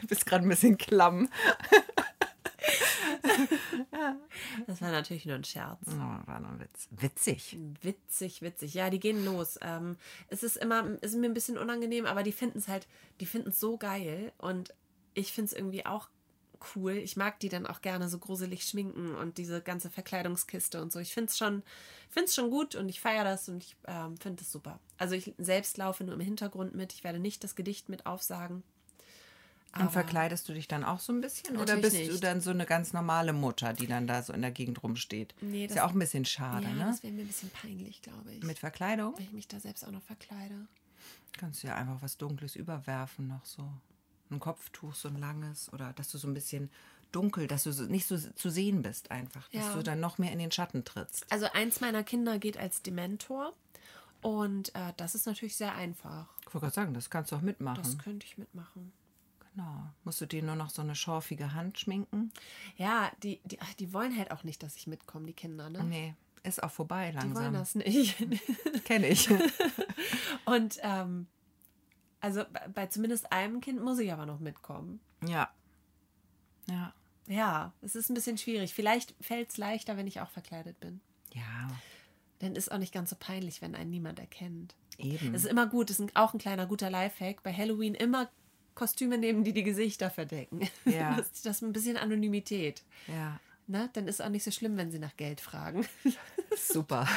Speaker 2: bist gerade ein bisschen klamm.
Speaker 1: Das war natürlich nur ein Scherz.
Speaker 2: Oh, war noch ein Witz. Witzig.
Speaker 1: Witzig, witzig. Ja, die gehen los. Ähm, es ist immer, es ist mir ein bisschen unangenehm, aber die finden es halt, die finden es so geil und ich finde es irgendwie auch cool. Ich mag die dann auch gerne so gruselig schminken und diese ganze Verkleidungskiste und so. Ich finde es schon, find's schon gut und ich feiere das und ich ähm, finde es super. Also ich selbst laufe nur im Hintergrund mit. Ich werde nicht das Gedicht mit aufsagen.
Speaker 2: Und verkleidest du dich dann auch so ein bisschen? Oder bist du
Speaker 1: nicht.
Speaker 2: dann so eine ganz normale Mutter, die dann da so in der Gegend rumsteht?
Speaker 1: Nee,
Speaker 2: ist
Speaker 1: das-
Speaker 2: ja auch ein bisschen schade,
Speaker 1: Ja,
Speaker 2: ne?
Speaker 1: das wäre mir ein bisschen peinlich, glaube ich.
Speaker 2: Mit Verkleidung
Speaker 1: wenn ich mich da selbst auch noch verkleide.
Speaker 2: kannst du ja einfach was Dunkles überwerfen, noch so. Ein Kopftuch, so ein langes. Oder dass du so ein bisschen dunkel, dass du so, nicht so zu sehen bist einfach. Dass
Speaker 1: Ja.
Speaker 2: du dann noch mehr in den Schatten trittst.
Speaker 1: Also eins meiner Kinder geht als Dementor und äh, das ist natürlich sehr einfach.
Speaker 2: Ich wollte gerade sagen, das kannst du auch mitmachen.
Speaker 1: Das könnte ich mitmachen.
Speaker 2: Genau. Musst du dir nur noch so eine schorfige Hand schminken?
Speaker 1: Ja, die, die, ach, die wollen halt auch nicht, dass ich mitkomme, die Kinder, ne?
Speaker 2: Nee, ist auch vorbei
Speaker 1: Die wollen
Speaker 2: langsam.
Speaker 1: das nicht.
Speaker 2: Kenne ich.
Speaker 1: Und ähm, also bei, zumindest einem Kind muss ich aber noch mitkommen.
Speaker 2: ja. Ja.
Speaker 1: Ja, es ist ein bisschen schwierig. Vielleicht fällt es leichter, wenn ich auch verkleidet bin.
Speaker 2: Ja,
Speaker 1: Dann ist auch nicht ganz so peinlich, wenn einen niemand erkennt.
Speaker 2: eben.
Speaker 1: Es ist immer gut, das ist auch ein kleiner guter Lifehack. Bei Halloween immer Kostüme nehmen, die die Gesichter verdecken.
Speaker 2: Ja.
Speaker 1: Das, das ist ein bisschen Anonymität.
Speaker 2: ja.
Speaker 1: Ne? Dann ist auch nicht so schlimm, wenn sie nach Geld fragen.
Speaker 2: Super.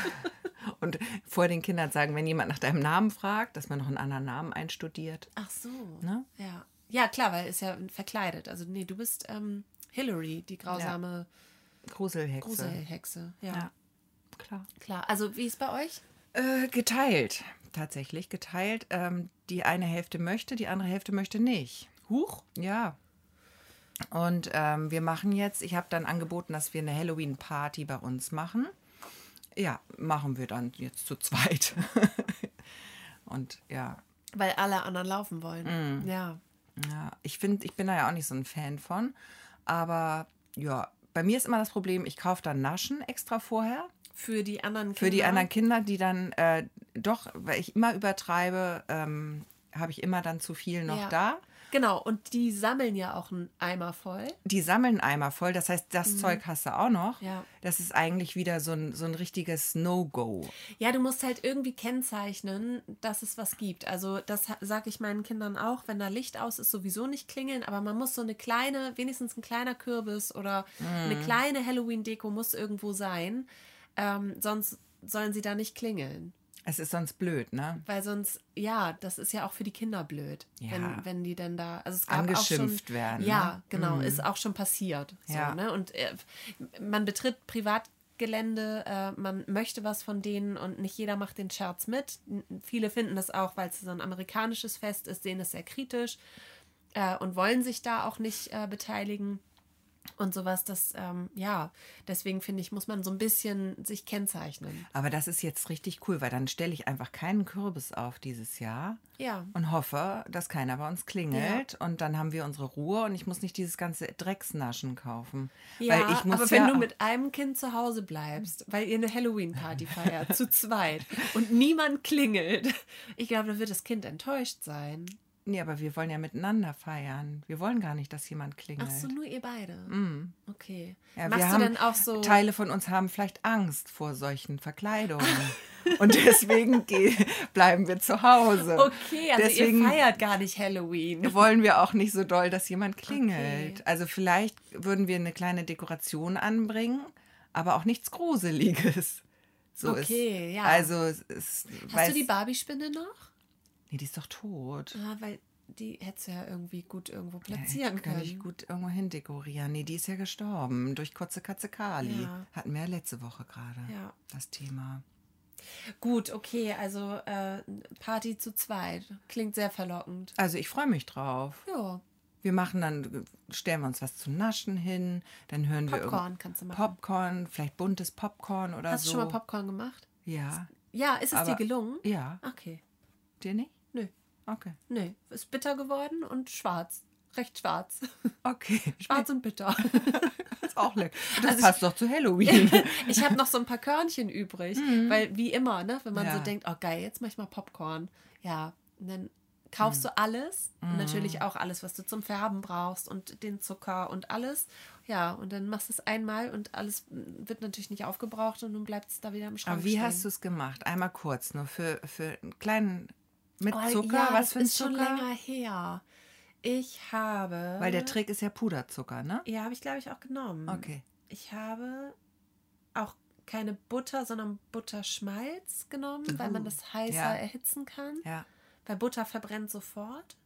Speaker 2: Und vor den Kindern sagen, wenn jemand nach deinem Namen fragt, dass man noch einen anderen Namen einstudiert.
Speaker 1: Ach so.
Speaker 2: Ne?
Speaker 1: Ja. Ja, klar, weil ist ja verkleidet. Also nee, du bist ähm, Hillary, die grausame
Speaker 2: Gruselhexe.
Speaker 1: Gruselhexe. Ja.
Speaker 2: Ja, klar.
Speaker 1: Klar. Also wie ist bei euch?
Speaker 2: Äh, geteilt. Tatsächlich geteilt. Ähm, die eine Hälfte möchte, die andere Hälfte möchte nicht.
Speaker 1: Huch.
Speaker 2: Ja. Und ähm, wir machen jetzt, ich habe dann angeboten, dass wir eine Halloween-Party bei uns machen. Ja, machen wir dann jetzt zu zweit. Und ja,
Speaker 1: Weil alle anderen laufen wollen. Ja.
Speaker 2: Ja, ich finde, ich bin da ja auch nicht so ein Fan von. Aber ja, bei mir ist immer das Problem, ich kaufe dann Naschen extra vorher.
Speaker 1: Für die anderen Kinder.
Speaker 2: Für die anderen Kinder, die dann äh, doch, weil ich immer übertreibe, ähm, habe ich immer dann zu viel noch
Speaker 1: Ja.
Speaker 2: da.
Speaker 1: Genau, und die sammeln ja auch einen Eimer voll.
Speaker 2: Die sammeln einen Eimer voll, das heißt, das Zeug hast du auch noch.
Speaker 1: Mhm. Ja.
Speaker 2: Das ist eigentlich wieder so ein, so ein richtiges No-Go.
Speaker 1: Ja, du musst halt irgendwie kennzeichnen, dass es was gibt. Also das sage ich meinen Kindern auch, wenn da Licht aus ist, sowieso nicht klingeln, aber man muss so eine kleine, wenigstens ein kleiner Kürbis oder eine kleine Halloween-Deko muss irgendwo sein, ähm, sonst sollen sie da nicht klingeln.
Speaker 2: Es ist sonst blöd, ne?
Speaker 1: Weil sonst, ja, das ist ja auch für die Kinder blöd,
Speaker 2: Ja.
Speaker 1: wenn, wenn die denn da, also es gab
Speaker 2: Angeschimpft
Speaker 1: auch schon,
Speaker 2: werden,
Speaker 1: Ja,
Speaker 2: ne?
Speaker 1: genau, ist auch schon passiert. So,
Speaker 2: Ja.
Speaker 1: ne? Und äh, man betritt privat Gelände, äh, man möchte was von denen und nicht jeder macht den Scherz mit. Viele finden das auch, weil es so ein amerikanisches Fest ist, sehen es sehr kritisch äh, und wollen sich da auch nicht äh, beteiligen und sowas. Das, ähm, ja, deswegen finde ich, muss man so ein bisschen sich kennzeichnen.
Speaker 2: Aber das ist jetzt richtig cool, weil dann stelle ich einfach keinen Kürbis auf dieses Jahr
Speaker 1: Ja.
Speaker 2: und hoffe, dass keiner bei uns klingelt. Und dann haben wir unsere Ruhe und ich muss nicht dieses ganze Drecksnaschen kaufen.
Speaker 1: Ja,
Speaker 2: weil ich muss
Speaker 1: aber wenn
Speaker 2: ja
Speaker 1: du mit einem Kind zu Hause bleibst, weil ihr eine Halloween-Party feiert, zu zweit und niemand klingelt, ich glaube, da wird das Kind enttäuscht sein.
Speaker 2: Nee, aber wir wollen ja miteinander feiern. Wir wollen gar nicht, dass jemand klingelt.
Speaker 1: Ach so, nur ihr beide. Okay.
Speaker 2: Mm. Ja,
Speaker 1: Machst
Speaker 2: wir
Speaker 1: du denn auch so.
Speaker 2: Teile von uns haben vielleicht Angst vor solchen Verkleidungen. und deswegen bleiben wir zu Hause.
Speaker 1: Okay, also
Speaker 2: deswegen
Speaker 1: ihr feiert gar nicht Halloween.
Speaker 2: wollen wir auch nicht so doll, dass jemand klingelt.
Speaker 1: Okay.
Speaker 2: Also vielleicht würden wir eine kleine Dekoration anbringen, aber auch nichts Gruseliges. So
Speaker 1: Okay,
Speaker 2: ist,
Speaker 1: ja.
Speaker 2: Also es ist,
Speaker 1: Hast du die Barbie-Spinne noch?
Speaker 2: Nee, die ist doch tot.
Speaker 1: Ah, weil die hättest du ja irgendwie gut irgendwo
Speaker 2: Ja,
Speaker 1: platzieren
Speaker 2: kann ich
Speaker 1: können.
Speaker 2: gut irgendwo hin dekorieren. Nee, die ist ja gestorben durch Kotze Katze Kali.
Speaker 1: Ja.
Speaker 2: Hatten wir ja letzte Woche gerade
Speaker 1: Ja.
Speaker 2: das Thema.
Speaker 1: Gut, okay, also äh, Party zu zweit. Klingt sehr verlockend.
Speaker 2: Also ich freue mich drauf.
Speaker 1: Ja,
Speaker 2: Wir machen dann, stellen wir uns was zu naschen hin, dann hören wir
Speaker 1: Popcorn kannst du machen.
Speaker 2: Popcorn, vielleicht buntes Popcorn oder
Speaker 1: Hast
Speaker 2: so.
Speaker 1: du schon mal Popcorn gemacht?
Speaker 2: Ja.
Speaker 1: Ja, ist es
Speaker 2: Aber-
Speaker 1: dir gelungen?
Speaker 2: Ja.
Speaker 1: Okay.
Speaker 2: Dir nicht? Okay.
Speaker 1: Nö. Ist bitter geworden und schwarz. Recht schwarz.
Speaker 2: Okay.
Speaker 1: Schwarz und bitter.
Speaker 2: ist auch lecker. Das
Speaker 1: Also ich-
Speaker 2: passt doch zu Halloween.
Speaker 1: Ich habe noch so ein paar Körnchen übrig, weil wie immer, ne, wenn man so
Speaker 2: Mhm. Ja.
Speaker 1: denkt, oh geil, jetzt mach ich mal Popcorn. Ja, und dann kaufst
Speaker 2: Mhm.
Speaker 1: du alles und natürlich auch alles, was du zum Färben brauchst und den Zucker und alles. Ja, und dann machst du es einmal und alles wird natürlich nicht aufgebraucht und nun bleibt es da wieder im Schrank
Speaker 2: Aber wie
Speaker 1: stehen.
Speaker 2: hast du es gemacht? Einmal kurz, nur für, für einen kleinen mit
Speaker 1: Oh,
Speaker 2: Zucker.
Speaker 1: Ja,
Speaker 2: Was
Speaker 1: das
Speaker 2: für ein
Speaker 1: ist schon
Speaker 2: Zucker?
Speaker 1: länger her. Ich habe.
Speaker 2: Weil der Trick ist ja Puderzucker, ne?
Speaker 1: Ja, habe ich glaube ich auch genommen.
Speaker 2: Okay.
Speaker 1: Ich habe auch keine Butter, sondern Butterschmalz genommen, weil man
Speaker 2: Uh,
Speaker 1: das heißer
Speaker 2: ja.
Speaker 1: erhitzen kann.
Speaker 2: Ja.
Speaker 1: Weil Butter verbrennt sofort.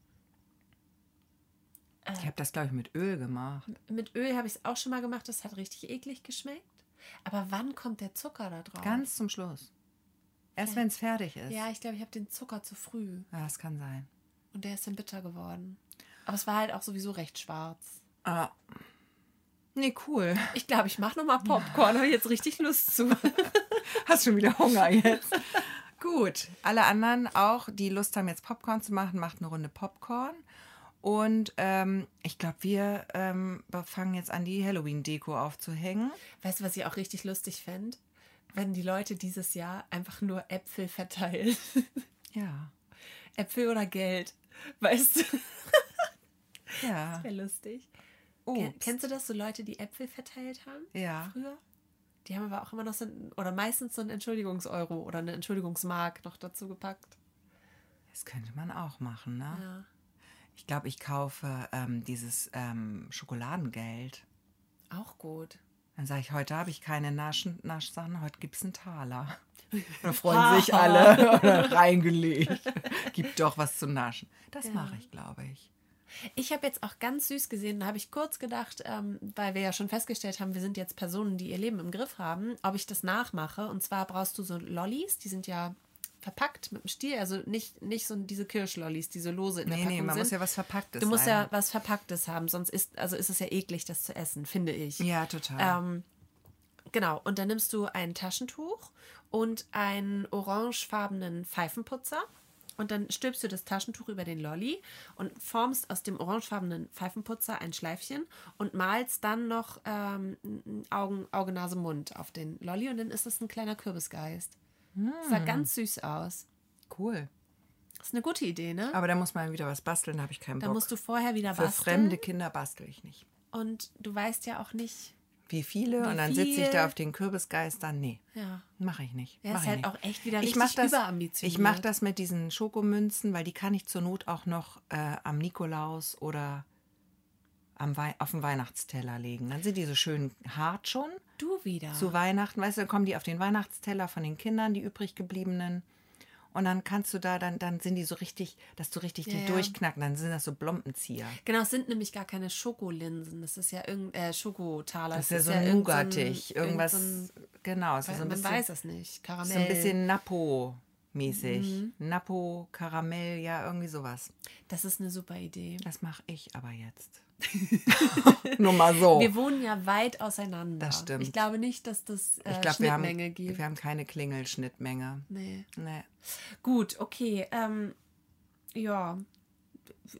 Speaker 2: Ich habe das, glaube ich, mit Öl gemacht.
Speaker 1: Mit Öl habe ich es auch schon mal gemacht. Das hat richtig eklig geschmeckt. Aber wann kommt der Zucker da drauf?
Speaker 2: Ganz zum Schluss. Erst wenn es fertig ist.
Speaker 1: Ja, ich glaube, ich habe den Zucker zu früh.
Speaker 2: Ja, das kann sein.
Speaker 1: Und der ist dann bitter geworden. Aber es war halt auch sowieso recht schwarz.
Speaker 2: Ah. Nee, cool.
Speaker 1: Ich glaube, ich mache nochmal Popcorn. Habe ich jetzt richtig Lust zu.
Speaker 2: Hast schon wieder Hunger jetzt. Gut. Alle anderen auch, die Lust haben, jetzt Popcorn zu machen, macht eine Runde Popcorn. Und ähm, ich glaube, wir ähm, fangen jetzt an, die Halloween-Deko aufzuhängen.
Speaker 1: Weißt du, was ich auch richtig lustig fände? Wenn die Leute dieses Jahr einfach nur Äpfel verteilen.
Speaker 2: Ja.
Speaker 1: Äpfel oder Geld. Weißt du?
Speaker 2: Ja.
Speaker 1: Wäre lustig.
Speaker 2: Obst.
Speaker 1: Kennst du das, so Leute, die Äpfel verteilt haben?
Speaker 2: Ja.
Speaker 1: Früher? Die haben aber auch immer noch so ein, oder meistens so einen Entschuldigungseuro oder eine Entschuldigungsmark noch dazu gepackt.
Speaker 2: Das könnte man auch machen, ne?
Speaker 1: Ja.
Speaker 2: Ich glaube, ich kaufe ähm, dieses ähm, Schokoladengeld.
Speaker 1: Auch gut.
Speaker 2: Dann sage ich, heute habe ich keine Naschen, Naschsachen, heute gibt es einen Taler. Da freuen sich alle. Reingelegt. Gibt doch was zu naschen. Das mache ich, glaube ich.
Speaker 1: Ich habe jetzt auch ganz süß gesehen, da habe ich kurz gedacht, ähm, weil wir ja schon festgestellt haben, wir sind jetzt Personen, die ihr Leben im Griff haben, ob ich das nachmache. Und zwar brauchst du so Lollis, die sind ja verpackt mit dem Stiel, also nicht, nicht so diese Kirschlollis, die so lose in der
Speaker 2: Nee,
Speaker 1: Packung
Speaker 2: nee, man
Speaker 1: sind.
Speaker 2: muss ja was Verpacktes
Speaker 1: Du musst
Speaker 2: sein.
Speaker 1: ja was Verpacktes haben, sonst ist, also ist es ja eklig, das zu essen, finde ich.
Speaker 2: Ja, total.
Speaker 1: Ähm, genau, und dann nimmst du ein Taschentuch und einen orangefarbenen Pfeifenputzer. Und dann stülpst du das Taschentuch über den Lolli und formst aus dem orangefarbenen Pfeifenputzer ein Schleifchen und malst dann noch ähm, Augen, Auge, Nase, Mund auf den Lolli und dann ist das ein kleiner Kürbisgeist. Das sah ganz süß aus.
Speaker 2: cool.
Speaker 1: Das ist eine gute Idee, ne?
Speaker 2: Aber da muss man wieder was basteln, da habe ich keinen
Speaker 1: Da
Speaker 2: Bock.
Speaker 1: musst du vorher wieder
Speaker 2: Für
Speaker 1: basteln.
Speaker 2: fremde Kinder bastel ich nicht.
Speaker 1: Und du weißt ja auch nicht,
Speaker 2: Wie viele?
Speaker 1: Wie
Speaker 2: und dann sitze ich da auf den Kürbisgeistern. Nee,
Speaker 1: ja.
Speaker 2: mache ich nicht.
Speaker 1: Ja,
Speaker 2: mach
Speaker 1: ist
Speaker 2: ich
Speaker 1: halt
Speaker 2: nicht.
Speaker 1: auch echt wieder
Speaker 2: ich
Speaker 1: richtig
Speaker 2: mach das,
Speaker 1: überambitioniert.
Speaker 2: Ich mache das mit diesen Schokomünzen, weil die kann ich zur Not auch noch äh, am Nikolaus oder am Wei auf den Weihnachtsteller legen. Dann sind die so schön hart schon
Speaker 1: Du wieder.
Speaker 2: zu Weihnachten. Weißt du, dann kommen die auf den Weihnachtsteller von den Kindern, die übrig gebliebenen. Und dann kannst du da, dann, dann sind die so richtig, dass du richtig
Speaker 1: Ja,
Speaker 2: die
Speaker 1: ja.
Speaker 2: durchknacken. Dann sind das so Blombenzieher.
Speaker 1: Genau, es sind nämlich gar keine Schokolinsen. Das ist ja irgend äh, Schokotaler.
Speaker 2: Das ist ja so
Speaker 1: irgend
Speaker 2: nougatig. Irgendwas,
Speaker 1: irgend
Speaker 2: genau. Es ist so ein
Speaker 1: man
Speaker 2: bisschen,
Speaker 1: weiß es nicht. Karamell.
Speaker 2: so ein bisschen Napo-mäßig.
Speaker 1: Mhm.
Speaker 2: Napo, Karamell, ja, irgendwie sowas.
Speaker 1: Das ist eine super Idee.
Speaker 2: Das mache ich aber jetzt. Nur mal so.
Speaker 1: Wir wohnen ja weit auseinander.
Speaker 2: Das stimmt.
Speaker 1: Ich glaube nicht, dass das äh,
Speaker 2: ich glaube, wir haben,
Speaker 1: Schnittmenge gibt.
Speaker 2: wir haben keine Klingelschnittmenge.
Speaker 1: nee.
Speaker 2: Nee.
Speaker 1: Gut, okay. Ähm, ja,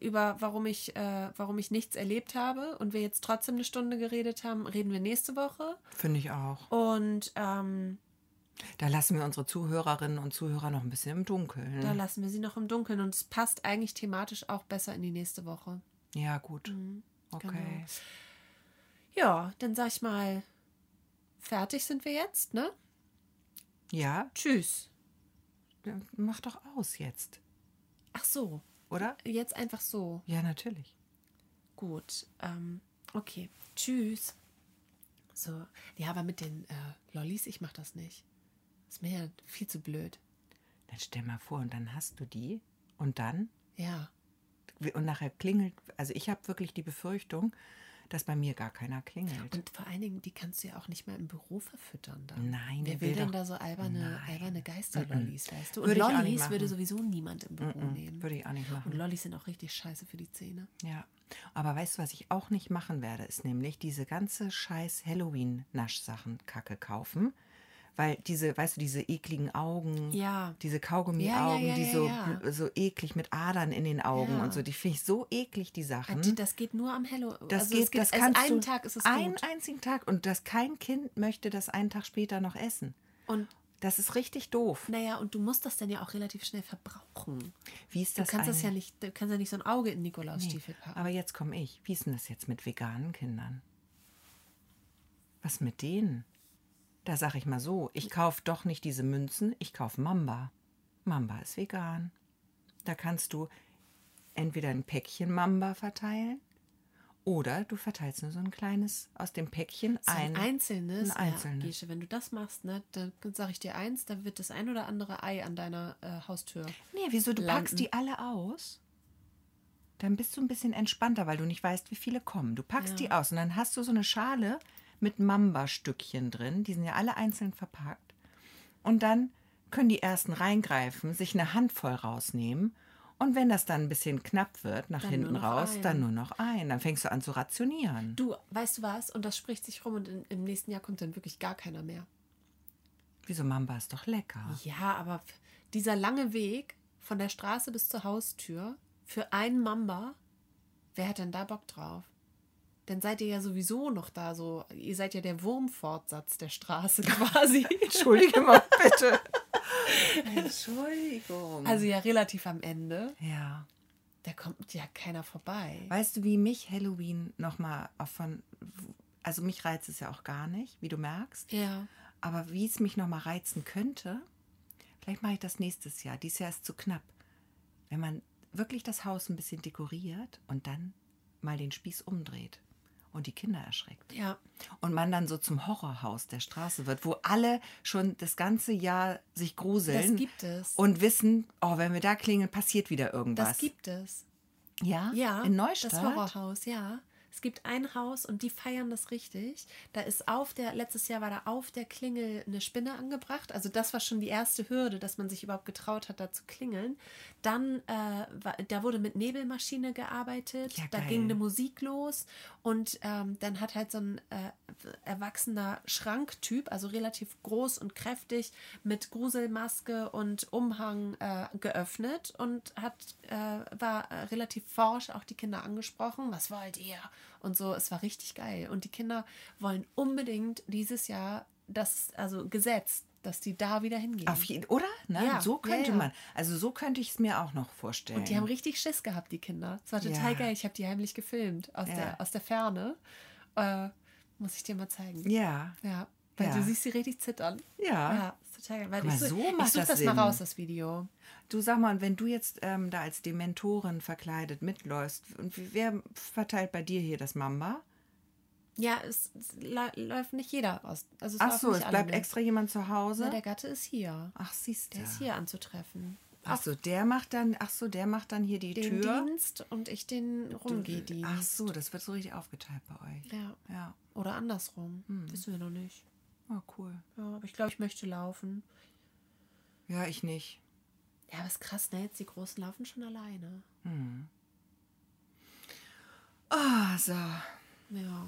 Speaker 1: über warum ich, äh, warum ich nichts erlebt habe und wir jetzt trotzdem eine Stunde geredet haben, reden wir nächste Woche.
Speaker 2: Finde ich auch.
Speaker 1: Und ähm,
Speaker 2: Da lassen wir unsere Zuhörerinnen und Zuhörer noch ein bisschen im Dunkeln.
Speaker 1: da lassen wir sie noch im Dunkeln und es passt eigentlich thematisch auch besser in die nächste Woche.
Speaker 2: ja, gut.
Speaker 1: Mhm.
Speaker 2: Okay.
Speaker 1: genau. Ja, dann sag ich mal, fertig sind wir jetzt, ne?
Speaker 2: Ja,
Speaker 1: Tschüss.
Speaker 2: ja, mach doch aus jetzt,
Speaker 1: Ach so,
Speaker 2: oder?
Speaker 1: jetzt einfach so.
Speaker 2: Ja, natürlich.
Speaker 1: Gut. Ähm, okay. Tschüss. So. Ja, aber mit den äh, Lollis, ich mach das nicht. Ist mir ja viel zu blöd.
Speaker 2: Dann stell mal vor, und dann hast du die und dann
Speaker 1: Ja.
Speaker 2: Und nachher klingelt. Also ich habe wirklich die Befürchtung, dass bei mir gar keiner klingelt.
Speaker 1: Und vor allen Dingen, die kannst du ja auch nicht mal im Büro verfüttern dann.
Speaker 2: Nein,
Speaker 1: Wer will
Speaker 2: will
Speaker 1: denn da so alberne,
Speaker 2: Nein.
Speaker 1: alberne Geister-Lollis, weißt du? Und
Speaker 2: Würde
Speaker 1: Lollis würde sowieso niemand im Büro nehmen.
Speaker 2: Würde ich auch nicht
Speaker 1: Und
Speaker 2: machen.
Speaker 1: Lollis sind auch richtig scheiße für die Zähne.
Speaker 2: Ja. Aber weißt du, was ich auch nicht machen werde, ist nämlich diese ganze scheiß Halloween-Naschsachen Kacke kaufen. Weil diese, weißt du, diese ekligen Augen,
Speaker 1: Ja.
Speaker 2: diese Kaugummi-Augen,
Speaker 1: Ja, ja,
Speaker 2: die so, so eklig mit Adern in den Augen und so, die finde ich so eklig, die Sachen.
Speaker 1: Das geht nur am Hello.
Speaker 2: Hm? Das
Speaker 1: also
Speaker 2: geht,
Speaker 1: geht
Speaker 2: das kannst
Speaker 1: einen
Speaker 2: du
Speaker 1: Tag ist es
Speaker 2: einen
Speaker 1: gut.
Speaker 2: einzigen Tag und das kein Kind möchte das einen Tag später noch essen.
Speaker 1: Und
Speaker 2: Das ist richtig doof.
Speaker 1: naja, und du musst das dann ja auch relativ schnell verbrauchen.
Speaker 2: Wie ist
Speaker 1: Du
Speaker 2: das
Speaker 1: kannst das ja nicht, du kannst ja nicht so ein Auge in
Speaker 2: Nee,
Speaker 1: Nikolausstiefel packen.
Speaker 2: Aber jetzt komme ich. Wie ist denn das jetzt mit veganen Kindern? Was mit denen? Da sage ich mal so, ich kaufe doch nicht diese Münzen, ich kaufe Mamba. Mamba ist vegan. Da kannst du entweder ein Päckchen Mamba verteilen oder du verteilst nur so ein kleines aus dem Päckchen
Speaker 1: So
Speaker 2: ein,
Speaker 1: ein einzelnes,
Speaker 2: ein einzelnes.
Speaker 1: Ja, Gesche, wenn du das machst, ne, dann sage ich dir eins, dann wird das ein oder andere Ei an deiner äh, Haustür.
Speaker 2: Nee, wieso? Du packst
Speaker 1: landen.
Speaker 2: die alle aus. Dann bist du ein bisschen entspannter, weil du nicht weißt, wie viele kommen. Du packst
Speaker 1: Ja.
Speaker 2: die aus und dann hast du so eine Schale mit Mamba-Stückchen drin. Die sind ja alle einzeln verpackt. Und dann können die ersten reingreifen, sich eine Handvoll rausnehmen. Und wenn das dann ein bisschen knapp wird, nach
Speaker 1: Dann
Speaker 2: hinten raus,
Speaker 1: ein.
Speaker 2: dann nur noch ein. Dann fängst du an zu rationieren.
Speaker 1: Du, weißt du was? Und das spricht sich rum und in, im nächsten Jahr kommt dann wirklich gar keiner mehr.
Speaker 2: Wieso Mamba ist doch lecker.
Speaker 1: Ja, aber dieser lange Weg von der Straße bis zur Haustür für einen Mamba, wer hat denn da Bock drauf? Dann seid ihr ja sowieso noch da so, ihr seid ja der Wurmfortsatz der Straße quasi.
Speaker 2: Entschuldige mal bitte. Entschuldigung.
Speaker 1: Also ja relativ am Ende.
Speaker 2: ja.
Speaker 1: Da kommt ja keiner vorbei.
Speaker 2: Weißt du, wie mich Halloween nochmal von. Also mich reizt es ja auch gar nicht, wie du merkst.
Speaker 1: Ja.
Speaker 2: Aber wie es mich nochmal reizen könnte, vielleicht mache ich das nächstes Jahr. Dieses Jahr ist zu knapp. Wenn man wirklich das Haus ein bisschen dekoriert und dann mal den Spieß umdreht und die Kinder erschreckt.
Speaker 1: Ja.
Speaker 2: Und man dann so zum Horrorhaus der Straße wird, wo alle schon das ganze Jahr sich gruseln.
Speaker 1: Das gibt es.
Speaker 2: Und wissen, oh, wenn wir da klingeln, passiert wieder irgendwas.
Speaker 1: Das gibt es.
Speaker 2: ja?
Speaker 1: Ja,
Speaker 2: in Neustadt.
Speaker 1: das Horrorhaus, ja. Es gibt ein Haus und die feiern das richtig. Da ist auf der, letztes Jahr war da auf der Klingel eine Spinne angebracht. Also das war schon die erste Hürde, dass man sich überhaupt getraut hat, da zu klingeln. Dann, äh, war, da wurde mit Nebelmaschine gearbeitet.
Speaker 2: Ja,
Speaker 1: da ging eine Musik los. Und ähm, dann hat halt so ein äh, erwachsener Schranktyp, also relativ groß und kräftig, mit Gruselmaske und Umhang äh, geöffnet und hat, äh, war äh, relativ forsch auch die Kinder angesprochen. Was wollt ihr? Und so, es war richtig geil. Und die Kinder wollen unbedingt dieses Jahr das, also gesetzt, dass die da wieder hingehen.
Speaker 2: Auf jeden, oder? Ne?
Speaker 1: Ja,
Speaker 2: so könnte
Speaker 1: ja, ja.
Speaker 2: man. Also so könnte ich es mir auch noch vorstellen.
Speaker 1: Und die haben richtig Schiss gehabt, die Kinder. Es war total geil. Ich habe die heimlich gefilmt aus, der, aus der Ferne. Äh, muss ich dir mal zeigen.
Speaker 2: ja,
Speaker 1: Ja. Weil
Speaker 2: Ja.
Speaker 1: du siehst sie richtig zittern.
Speaker 2: ja.
Speaker 1: Ja, ist total geil. Weil
Speaker 2: mal,
Speaker 1: ich
Speaker 2: so macht
Speaker 1: ich such
Speaker 2: das Sinn.
Speaker 1: mal raus, das Video.
Speaker 2: Du sag mal, wenn du jetzt ähm, da als Dementorin verkleidet mitläufst, und wer verteilt bei dir hier das Mamba?
Speaker 1: Ja, es, es lä- läuft nicht jeder aus. Also es
Speaker 2: Ach so, es bleibt
Speaker 1: mit.
Speaker 2: extra jemand zu Hause.
Speaker 1: Na, der Gatte ist hier.
Speaker 2: ach, siehst du.
Speaker 1: Der ist hier anzutreffen.
Speaker 2: Ach so, der macht dann, ach so, der macht dann hier die
Speaker 1: Den
Speaker 2: Tür.
Speaker 1: Dienst und ich den Rumgehdienst.
Speaker 2: Ach so, das wird so richtig aufgeteilt bei euch.
Speaker 1: Ja.
Speaker 2: Ja.
Speaker 1: Oder andersrum.
Speaker 2: Hm.
Speaker 1: Wissen wir noch nicht.
Speaker 2: Oh, cool.
Speaker 1: Ja, aber ich glaube, ich möchte laufen.
Speaker 2: Ja, ich nicht.
Speaker 1: Ja, aber ist krass, ne? Jetzt die Großen laufen schon alleine.
Speaker 2: Ah, so.
Speaker 1: Ja.